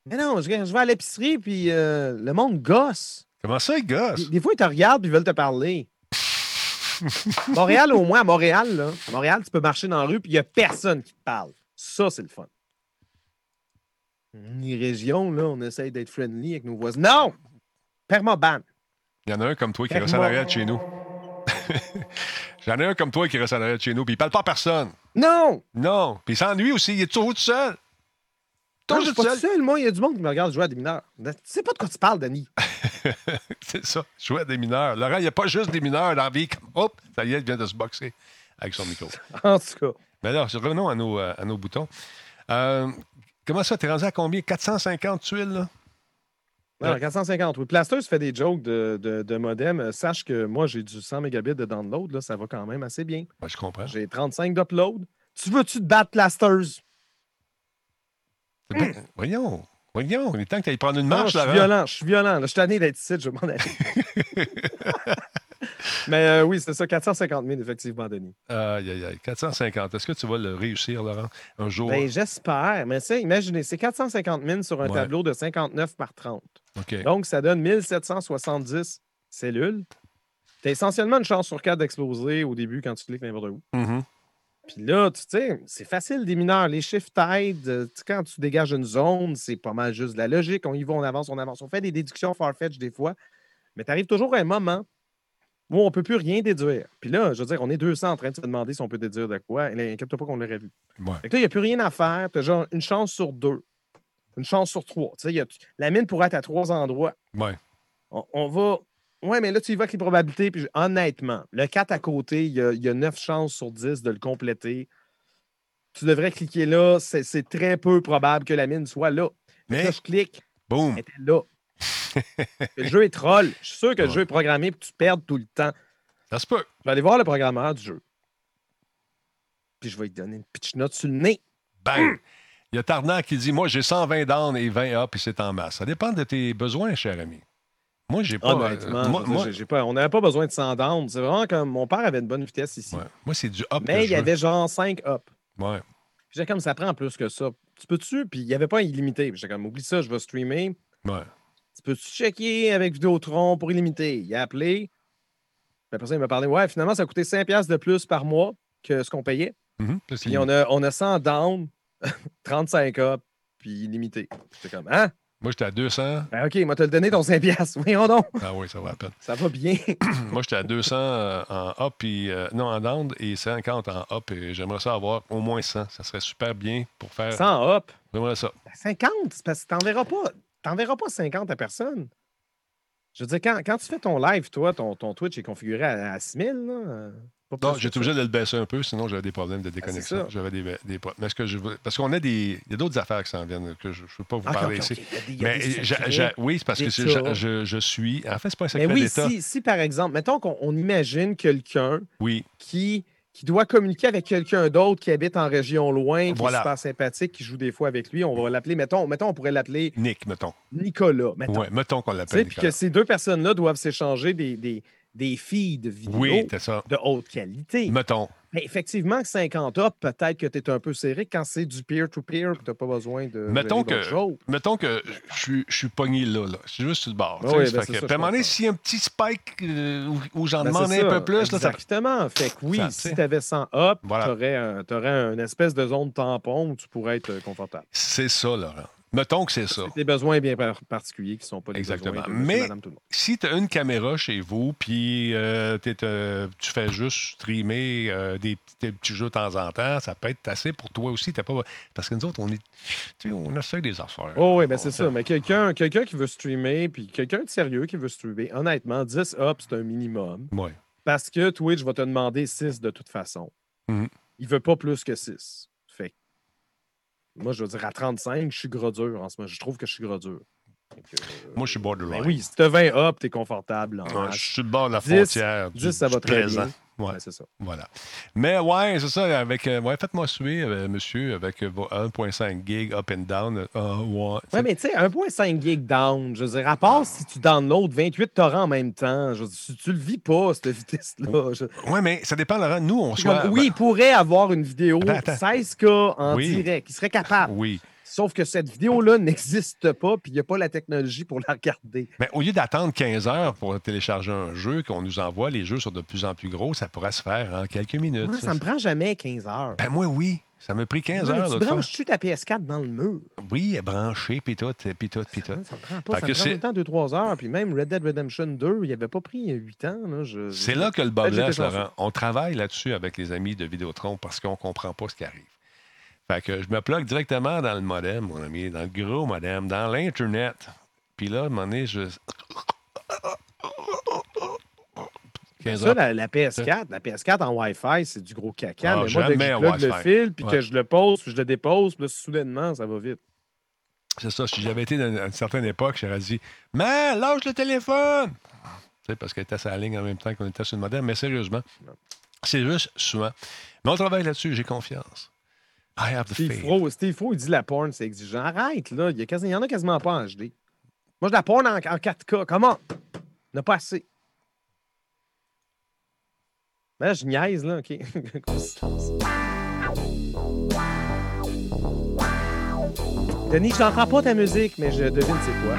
Mais non, je, je vais à l'épicerie, puis euh, le monde gosse. Comment ça, il gosse? Des, des fois, ils te regardent, puis ils veulent te parler. <laughs> Montréal, au moins, à Montréal, là, à Montréal, tu peux marcher dans la rue, puis il n'y a personne qui te parle. Ça, c'est le fun. Les régions, là, on essaye d'être friendly avec nos voisins. Non! Permaban. Il y en a un comme toi qui reste en arrière de chez nous. <laughs> J'en ai un comme toi qui reste en arrière de chez nous, puis il parle pas à personne. Non! Non. Puis il s'ennuie aussi. Il est toujours tout seul. Non, je suis pas seul. moi. Il y a du monde qui me regarde jouer à des mineurs. Tu sais pas de quoi tu parles, Denis. <laughs> C'est ça. Jouer à des mineurs. Laurent, il n'y a pas juste des mineurs dans la vie. comme, Hop, ça y est, il vient de se boxer avec son micro. <laughs> En tout cas. Mais alors, revenons à nos, euh, à nos boutons. Euh, comment ça, t'es rendu à combien? 450 tuiles, là? Non, Ouais. 450. Oui, Plaster se fait des jokes de, de, de modem. Euh, Sache que moi, j'ai du 100 mégabits de download. Là, ça va quand même assez bien. Ouais, je comprends. J'ai 35 d'upload. Tu veux-tu te battre Plasters? C'est bien- Voyons. Voyons. Il est temps que tu ailles prendre une marche, je suis violent. Je suis violent. Je suis tanné d'être ici. Je vais m'en aller. <laughs> Mais euh, oui, c'est ça. 450 000, effectivement, Denis. Aïe, aïe, aïe. 450. Est-ce que tu vas le réussir, Laurent, un jour? Ben, j'espère. Mais ça, imaginez, c'est 450 000 sur un Ouais. tableau de 59 par 30. OK. Donc, ça donne 1770 cellules. Tu as essentiellement une chance sur quatre d'exploser au début quand tu cliques n'importe où. Mhm. Puis là, tu sais, c'est facile des mineurs. Les shift tide, euh, quand tu dégages une zone, c'est pas mal juste de la logique. On y va, on avance, on avance. On fait des déductions farfetch des fois. Mais tu arrives toujours à un moment où on ne peut plus rien déduire. Puis là, je veux dire, on est 200 en train de se demander si on peut déduire de quoi. Inquiète-toi pas qu'on l'aurait vu. Ouais. Fait que là, il n'y a plus rien à faire. Tu as genre une chance sur deux. Une chance sur trois. Tu sais, la mine pourrait être à trois endroits. Ouais. On, on va. Ouais, mais là, tu y vas avec les probabilités. Puis honnêtement, le 4 à côté, il y a, il y a 9 chances sur 10 de le compléter. Tu devrais cliquer là. C'est très peu probable que la mine soit là. Mais là, je clique. boum. Elle était là. le jeu est troll. Je suis sûr que le jeu est programmé pour que tu perdes tout le temps. Ça se peut. Je vais aller voir le programmeur du jeu. Puis je vais lui donner une pitch note sur le nez. Bang! Il y a Tarnac qui dit Moi, j'ai 120 down et 20 up et c'est en masse. Ça dépend de tes besoins, cher ami. Moi, j'ai pas. Honnêtement, euh, moi, j'ai- pas- on n'avait pas besoin de 100 down. C'est vraiment comme mon père avait une bonne vitesse ici. ouais. Moi, c'est du up. Mais il y veux. avait genre 5 up. Ouais. Puis J'étais comme ça prend plus que ça. Tu peux-tu? Puis il n'y avait pas illimité. Puis J'étais comme oublie ça, je vais streamer. Ouais. Tu peux-tu checker avec Vidéotron pour illimité? Il a appelé. Ça, il m'a parlé. Ouais, finalement, ça a coûté 5$ piastres de plus par mois que ce qu'on payait. Mhm. Qu'il- Puis on a, on a 100 down, <laughs> 35 up, puis illimité. J'étais comme, hein? Moi, j'étais à 200. Ben OK, moi, te le donné ton 5$. piastres. Voyons donc. Ah oui, ça va à peine. Ça va bien. <clears throat> Moi, j'étais à 200 euh, en up, puis, euh, non, en down et 50 en up. Et j'aimerais ça avoir au moins 100. Ça serait super bien pour faire. 100 up. J'aimerais ça. Ben, 50, c'est parce que t'enverras pas. T'enverras pas 50 à personne. Je veux dire, quand, quand tu fais ton live, toi, ton, ton Twitch est configuré à, à 6000, là, euh, Non, j'étais obligé de le baisser un peu, sinon j'avais des problèmes de déconnexion. ça. J'avais des, des mais que je Parce qu'on a des. Il y a d'autres affaires qui s'en viennent que je ne peux pas vous Ok, parler ici. a a Mais oui, c'est parce que je, je- suis. En fait, c'est pas un Mais secret oui, d'État. si, si par exemple, mettons qu'on on imagine quelqu'un Oui, qui, qui doit communiquer avec quelqu'un d'autre qui habite en région loin, qui Voilà. est super sympathique, qui joue des fois avec lui, on va l'appeler, mettons, mettons, on pourrait l'appeler Nick, mettons. Nicolas. Mettons. Ouais, mettons qu'on l'appelle. Puis que ces deux personnes-là doivent s'échanger des, des, des feeds vidéo Oui, ça. de haute qualité. Mettons. Mais effectivement, que 50 up, peut-être que tu es un peu serré quand c'est du peer-to-peer tu n'as pas besoin de. Mettons que, mettons que je suis- je suis pogné là, là. Je suis juste sur le bord. Oui, ben fait que- s'il y a un petit spike euh, où, où j'en Ben, demandais un peu plus, là, ça- Exactement. Fait que oui, ça, si tu avais 100 up, Voilà. tu aurais, une espèce de zone tampon où tu pourrais être euh, confortable. c'est ça, Laurent. Mettons que c'est ça. C'est des besoins bien par- particuliers qui ne sont pas les Exactement. besoins de Mais- madame, tout le monde. Si tu as une caméra chez vous, puis euh, euh, tu fais juste streamer euh, des, petits- des petits jeux de temps en temps, ça peut être assez pour toi aussi. Pas... Parce que nous autres, on est. On essaie des affaires. Oh oui, ben c'est ça. Mais quelqu'un qui veut streamer, puis quelqu'un de sérieux qui veut streamer, honnêtement, 10 up, c'est un minimum. Ouais. Parce que Twitch va te demander 6 de toute façon. Mhm. Il veut pas plus que 6. Moi, je veux dire, à 35, je suis gros dur en ce moment. Je trouve que je suis gros dur. Euh, Moi, je suis borderline. ben oui, si tu as 20 up, tu es confortable. Ouais, je suis le bord de la 10, frontière. du- 10, ça va très présent. bien. Ouais. Ouais, c'est ça. Voilà. Mais ouais, c'est ça. Avec, euh, ouais, faites-moi suivre, euh, monsieur, avec euh, vos 1.5 gig up and down. euh, ouais. Ouais, mais tu sais, 1.5 gig down, je veux dire, à part si tu downloads 28 torrents en même temps, je veux dire, si tu le vis pas, cette vitesse-là. je- Ouais, mais ça dépend, Laurent. Nous, on soit. comme, oui, il pourrait avoir une vidéo Attends, attends. 16K en Oui. direct. Il serait capable. Oui. Sauf que cette vidéo-là n'existe pas, puis il n'y a pas la technologie pour la regarder. Mais au lieu d'attendre 15 heures pour télécharger un jeu, qu'on nous envoie, les jeux sont de plus en plus gros, ça pourrait se faire en quelques minutes. Moi, ça me prend jamais 15 heures. Ben moi, oui. Ça m'a pris 15 Ouais, heures. tu branches-tu ta PS4 dans le mur? Oui, elle branchée, puis tout, puis tout, puis tout. Ça me prend pas. Ça me prend le temps 2-3 heures. Puis même Red Dead Redemption 2, il n'avait pas pris 8 ans. C'est là que le bas. Laurent. On travaille là-dessus avec les amis de Vidéotron parce qu'on ne comprend pas ce qui arrive. Fait que je me plug directement dans le modem, mon ami, dans le gros modem, dans l'Internet. Puis là, à un moment donné, je. 15 Ça, la, la PS4, la PS4 en Wi-Fi, c'est du gros caca. Ah, mais moi, dès que je plug le fil, puis Ouais. que je le pose, puis je le dépose, puis là, soudainement, ça va vite. C'est ça. Si j'avais été dans- à une certaine époque, j'aurais dit Man, lâche le téléphone! Tu sais, parce qu'elle était sur la ligne en même temps qu'on était sur le modem. Mais sérieusement, c'est juste souvent. Mais on travaille là-dessus, j'ai confiance. I have the Steve faith. Fro, Steve Fro, il dit la porn, c'est exigeant. Arrête, là. Il y, a il y en a quasiment pas en HD. Moi, je la porn en, en 4K. Comment? Il n'y en a pas assez. Ben là, je niaise, là. OK. <laughs> Denis, je n'entends pas ta musique, mais je devine c'est quoi.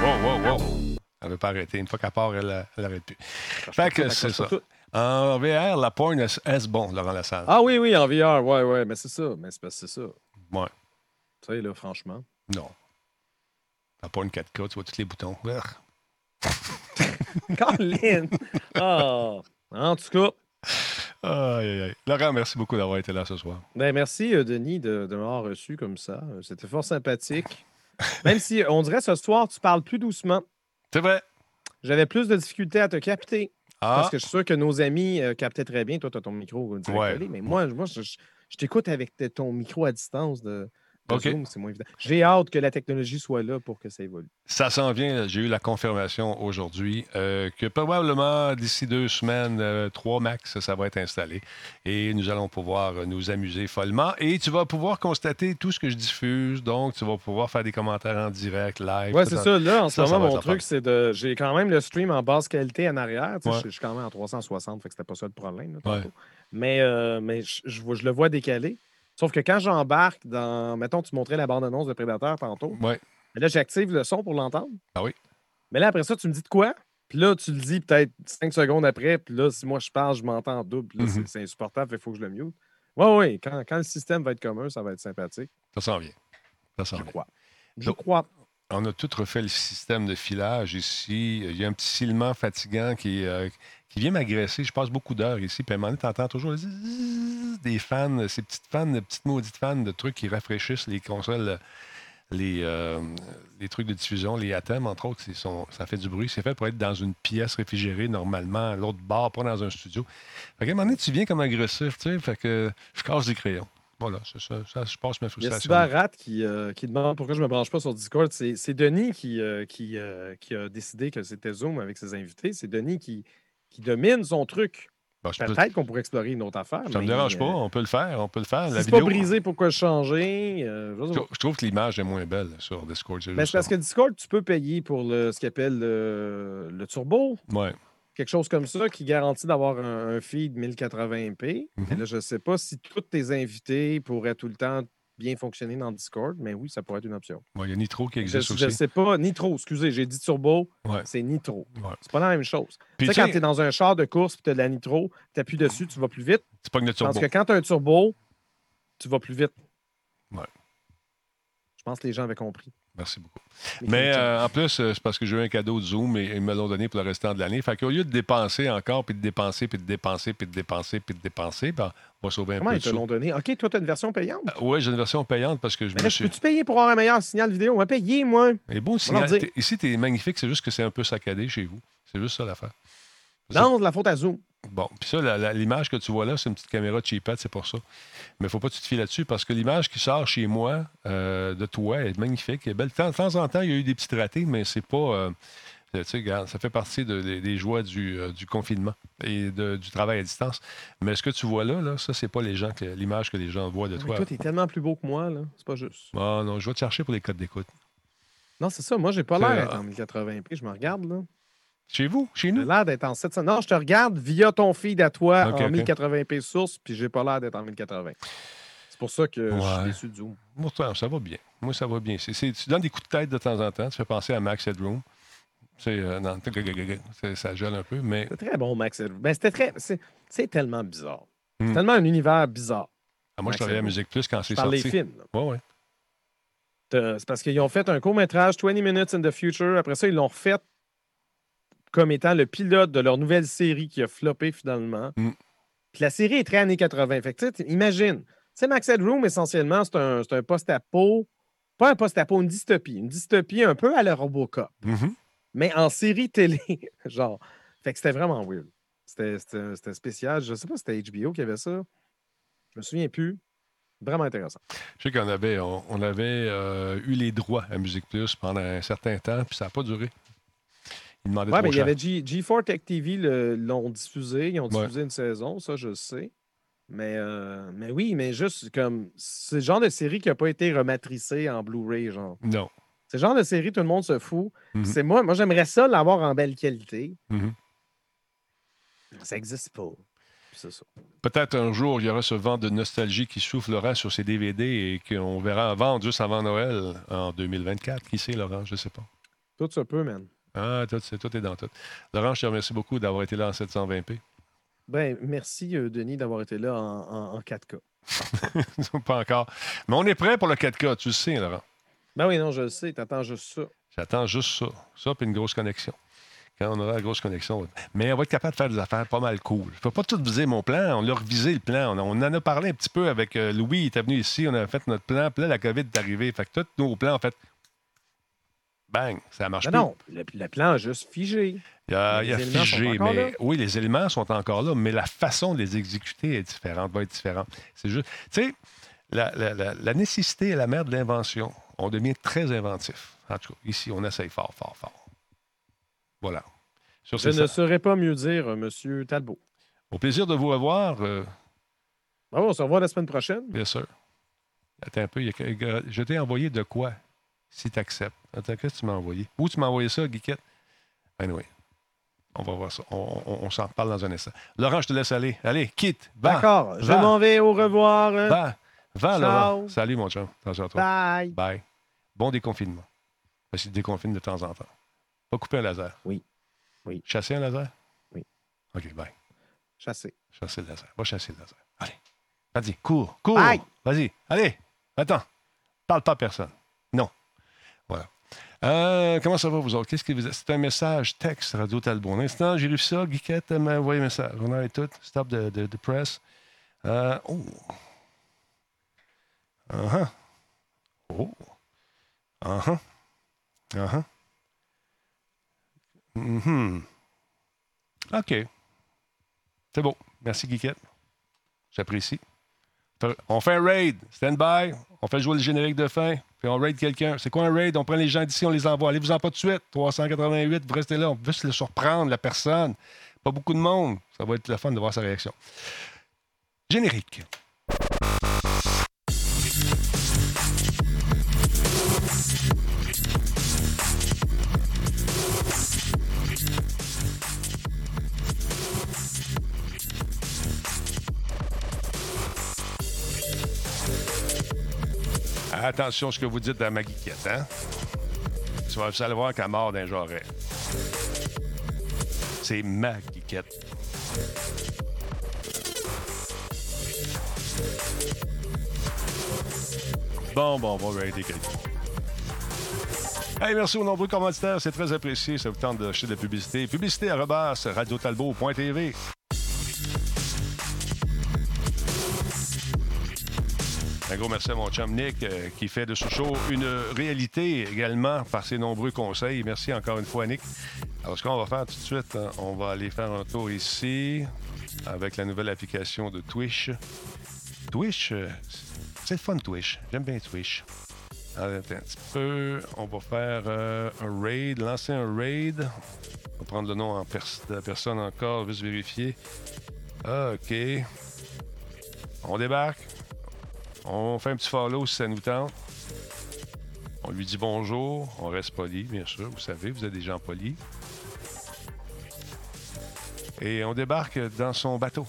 Wow, wow, wow. Elle veut pas arrêter. Une fois qu'elle part, elle, elle arrête plus. Fait que c'est ça. En VR, la porn est bon, Laurent Lassalle. Ah oui, oui, en VR, ouais, ouais, mais c'est ça. Mais c'est parce que c'est ça. Ouais. Tu sais, là, franchement. Non. La porn 4K, tu vois tous les boutons. <laughs> Colin! Ah! En tout cas, Aïe, aïe, aïe. Laurent, merci beaucoup d'avoir été là ce soir. ben merci, euh, Denis, de, de m'avoir reçu comme ça. Euh, C'était fort sympathique. <laughs> Même si on dirait ce soir, tu parles plus doucement. C'est vrai. J'avais plus de difficultés à te capter. Ah, Parce que je suis sûr que nos amis euh, captaient très bien. Toi, tu as ton micro direct Ouais. collé, Mais moi, moi je, je- je t'écoute avec ton micro à distance de, de OK. Zoom. C'est moins évident. J'ai hâte que la technologie soit là pour que ça évolue. ça s'en vient. J'ai eu la confirmation aujourd'hui euh, que probablement d'ici deux semaines, euh, trois max, ça va être installé. Et nous allons pouvoir euh, nous amuser follement. Et tu vas pouvoir constater tout ce que je diffuse. Donc, tu vas pouvoir faire des commentaires en direct, live. Ouais, tout c'est ça. Là, en ce moment, mon truc, c'est de. J'ai quand même le stream en basse qualité en arrière. Ouais. Je suis quand même en 360, fait que c'était pas ça le problème. là, Ouais. tantôt. Mais, euh, mais je, je le vois décalé. Sauf que quand j'embarque dans. Mettons, tu montrais la bande-annonce de Prédateur tantôt. Ouais. Mais là, j'active le son pour l'entendre. Ah oui. Mais là, après ça, tu me dis de quoi? Puis là, tu le dis peut-être cinq secondes après. Puis là, si moi je parle, je m'entends en double. Puis là, Mhm. c'est- insupportable. Il faut que je le mute. Oui, oui. Quand, quand le système va être commun, ça va être sympathique. Ça s'en vient. Ça s'en Je vient. crois. Je Donc- crois. On a tout refait le système de filage ici. Il y a un petit silement fatigant qui, euh, qui vient m'agresser. Je passe beaucoup d'heures ici. Puis à un moment donné, toujours des fans, ces petites fans, de petites maudites fans de trucs qui rafraîchissent les consoles les, euh, trucs de diffusion, les ATEM, entre autres, ça fait du bruit. C'est fait pour être dans une pièce réfrigérée, normalement, à l'autre bord, pas dans un studio. Fait qu'à un moment donné, tu viens comme agressif, tu sais, fait que je casse des crayons. Voilà, ça, ça, je passe ma Il y a frustration. Qui, euh, qui demande pourquoi je ne me branche pas sur Discord. C'est Denis qui, euh, qui, euh, qui a décidé que c'était Zoom avec ses invités. C'est Denis qui, qui domine son truc. Bon, peux- Peut-être qu'on pourrait explorer une autre affaire. ça me mais, dérange pas, on peut le faire, on peut le faire. Si c'est pas brisé, pourquoi changer? Euh, je trouve que l'image est moins belle sur Discord. Ben, c'est parce que Discord, tu peux payer pour le, ce qu'ils appellent le, le turbo, Ouais. Quelque chose comme ça, qui garantit d'avoir un, un feed 1080p. Mhm. Mais là, je ne sais pas si tous tes invités pourraient tout le temps bien fonctionner dans Discord, mais oui, ça pourrait être une option. Il y a Nitro qui Je existe ne aussi. sais pas, Nitro, excusez, j'ai dit turbo, Ouais. c'est Nitro. Ouais. C'est pas la même chose. Puis, tu sais, quand tu es dans un char de course et tu as de la Nitro, tu appuies dessus, tu vas plus vite. c'est pas une turbo. Parce que quand tu as un turbo, tu vas plus vite. Ouais. Je pense que les gens avaient compris. Merci beaucoup. Mais euh, en plus, euh, c'est parce que j'ai eu un cadeau de Zoom et ils me l'ont donné pour le restant de l'année. Fait qu'au lieu de dépenser encore, puis de dépenser, puis de dépenser, puis de dépenser, puis de dépenser, ben, on va sauver un Comment peu ils de te sous. l'ont donné? OK, toi, tu as une version payante? Oui, j'ai une version payante parce que je Mais me suis. peux-tu payer pour avoir un meilleur signal vidéo? On va payer, moi. Et bon, signal- ici, tu es magnifique, c'est juste que c'est un peu saccadé chez vous. C'est juste ça l'affaire. Non, de la faute à Zoom. Bon, puis ça, l'image que tu vois là, c'est une petite caméra cheapette, c'est pour ça. Mais il ne faut pas que tu te fies là-dessus parce que l'image qui sort chez moi euh, de toi est magnifique. Elle est belle. De temps, de temps en temps, il y a eu des petites ratés, mais c'est pas. euh, tu sais, regarde, ça fait partie de- des, des joies du, euh, du confinement et de- du travail à distance. Mais ce que tu vois là, là ça, c'est pas les gens que- l'image que les gens voient de Mais toi. toi, t'es tellement plus beau que moi, là. C'est pas juste. Ah non, je vais te chercher pour les codes d'écoute. Non, c'est ça. Moi, j'ai pas l'air d'être en 1080p. Je me regarde, là. Chez vous, chez J'ai nous? l'air d'être en 700. Non, je te regarde via ton feed à toi en ok. 1080p source, puis j'ai pas l'air d'être en 1080. C'est pour ça que je Ouais. suis déçu de Zoom. Moi, ça, ça va bien. Moi, ça va bien. Tu donnes des coups de tête de temps en temps. Tu fais penser à Max Headroom. C'est, euh, non, ça gèle un peu, mais C'est très bon, Max Headroom. Ben, c'était très. C'est tellement bizarre. Hmm. C'est tellement un univers bizarre. Ah, moi, Max je travaillais à. Musique Plus quand c'est Je sorti. films. là. Ouais, ouais. T'as- C'est parce qu'ils ont fait un court-métrage, 20 Minutes in the Future. Après ça, ils l'ont refait comme étant le pilote de leur nouvelle série qui a floppé finalement. Mm. Puis la série est très années 80. Fait que, imagine. Tu sais, Max Headroom, essentiellement, c'est un, c'est un post-apo. Pas un post-apo, une dystopie. Une dystopie un peu à la Robocop, Mhm. mais en série télé. <laughs> genre. Fait que c'était vraiment weird. C'était- spécial. Je sais pas si c'était HBO qui avait ça. Je me souviens plus. Vraiment intéressant. Je sais qu'on avait, on, on avait euh, eu les droits à Musique Plus pendant un certain temps, puis ça n'a pas duré. Demandaient Ouais, trop mais il y avait G, G4 Tech TV l'ont diffusé. Ils ont Ouais. diffusé une saison, ça, je le sais. Mais, euh, mais oui, mais juste comme. C'est le genre de série qui n'a pas été rematricée en Blu-ray, genre. Non. C'est le genre de série, tout le monde se fout. Mhm. C'est moi, moi j'aimerais ça l'avoir en belle qualité. Mhm. Ça n'existe pas. Peut-être un jour, il y aura ce vent de nostalgie qui soufflera sur ces DVD et qu'on verra en vendre juste avant Noël en 2024. Qui sait, Laurent? Je ne sais pas. Tout se peut, man. Ah, tout, c'est- tout est dans tout. Laurent, je te remercie beaucoup d'avoir été là en 720p. Ben, merci, euh, Denis, d'avoir été là en, en- en 4K. <laughs> pas encore. Mais on est prêt pour le 4K, tu le sais, Laurent. Ben oui, non, je le sais. T'attends juste ça. J'attends juste ça. Ça, puis une grosse connexion. Quand on aura la grosse connexion. Mais on va être capable de faire des affaires pas mal cool. Je ne peux pas tout viser mon plan. On l'a revisé, le plan. On, on en a parlé un petit peu avec euh, Louis. Il était venu ici. On a fait notre plan. Puis là, la COVID est arrivée. Fait que tous nos plans, en fait, bang, ça marche Ben plus. non, le, le plan a juste figé. Il a, il a figé, mais là. oui, les éléments sont encore là, mais la façon de les exécuter est différente, va être différente. C'est juste, tu sais, la, la- la- la nécessité est la mère de l'invention. On devient très inventif. En tout cas, ici, on essaye fort, fort, fort. Voilà. Sur Je ne sa- saurais pas mieux dire, euh, Monsieur Talbot. Au plaisir de vous revoir, euh, Bravo, on se revoit la semaine prochaine. bien sûr. Attends un peu, il y a que- je t'ai envoyé de quoi, si tu acceptes. Attends, qu'est-ce que tu m'as envoyé? Où tu m'as envoyé ça, Guiquette? Anyway, on va voir ça. On, on- on s'en reparle dans un instant. Laurent, je te laisse aller. Allez, quitte. D'accord. Je m'en vais. Au revoir. hein. Va. Va. Laurent. Salut, mon chum. Attention à toi. Bye. Bye. Bon déconfinement. Parce qu'il déconfine de temps en temps. Pas couper un laser. Oui. Oui. Chasser un laser? Oui. OK, bye. Chassé. Chasser le laser. Va chasser le laser. Allez. Vas-y, cours, cours. Vas-y. Allez. Attends. Parle pas à personne. Voilà. Euh, comment ça va, vous autres? Qu'est-ce que vous C'est un message texte, Radio Talbot. Un instant, j'ai lu ça. Guiquette m'a envoyé un message. On a tout. Stop de, de, press. Euh, oh. Uh-huh. Oh. Uh-huh. Uh-huh. Mhm. OK. C'est beau. Merci, Guiquette. J'apprécie. On fait un raid. Stand by. On fait jouer le générique de fin. Puis on raid quelqu'un. C'est quoi un raid? On prend les gens d'ici, on les envoie. Allez-vous-en pas de suite. 388, vous restez là. On veut se le surprendre, la personne. Pas beaucoup de monde. Ça va être le fun de voir sa réaction. Générique. Attention à ce que vous dites à ma guiquette, hein? Tu vas vous allez voir qu'elle mord d'un jarret. C'est ma guiquette. Bon, bon, on va quelqu'un. Hey, merci aux nombreux commanditaires, c'est très apprécié. Ça vous tente d'acheter de la publicité. Publicité à rebasse, radiotalbot.tv. gros merci à mon chum Nick euh, qui fait de show une réalité également par ses nombreux conseils. Merci encore une fois, Nick. Alors, ce qu'on va faire tout de suite, hein, on va aller faire un tour ici avec la nouvelle application de Twitch. Twitch, euh, c'est fun, Twitch. J'aime bien Twitch. Alors, un petit peu. On va faire euh, un raid, lancer un raid. On va prendre le nom en de la personne encore, juste vérifier. OK. On débarque. On fait un petit follow si ça nous tente. On lui dit bonjour. On reste poli, bien sûr. Vous savez, vous êtes des gens polis. Et on débarque dans son bateau.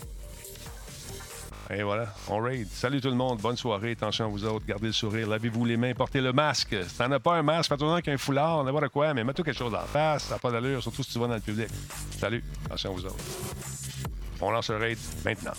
Et voilà, on raid. Salut tout le monde, bonne soirée. Attention à vous autres, gardez le sourire, lavez-vous les mains, portez le masque. Si t'en as pas un masque, fais-toi avec un foulard, n'importe quoi, mais mets-toi quelque chose en face, ça n'a pas d'allure, surtout si tu vas dans le public. Salut, attention à vous autres. On lance le raid maintenant.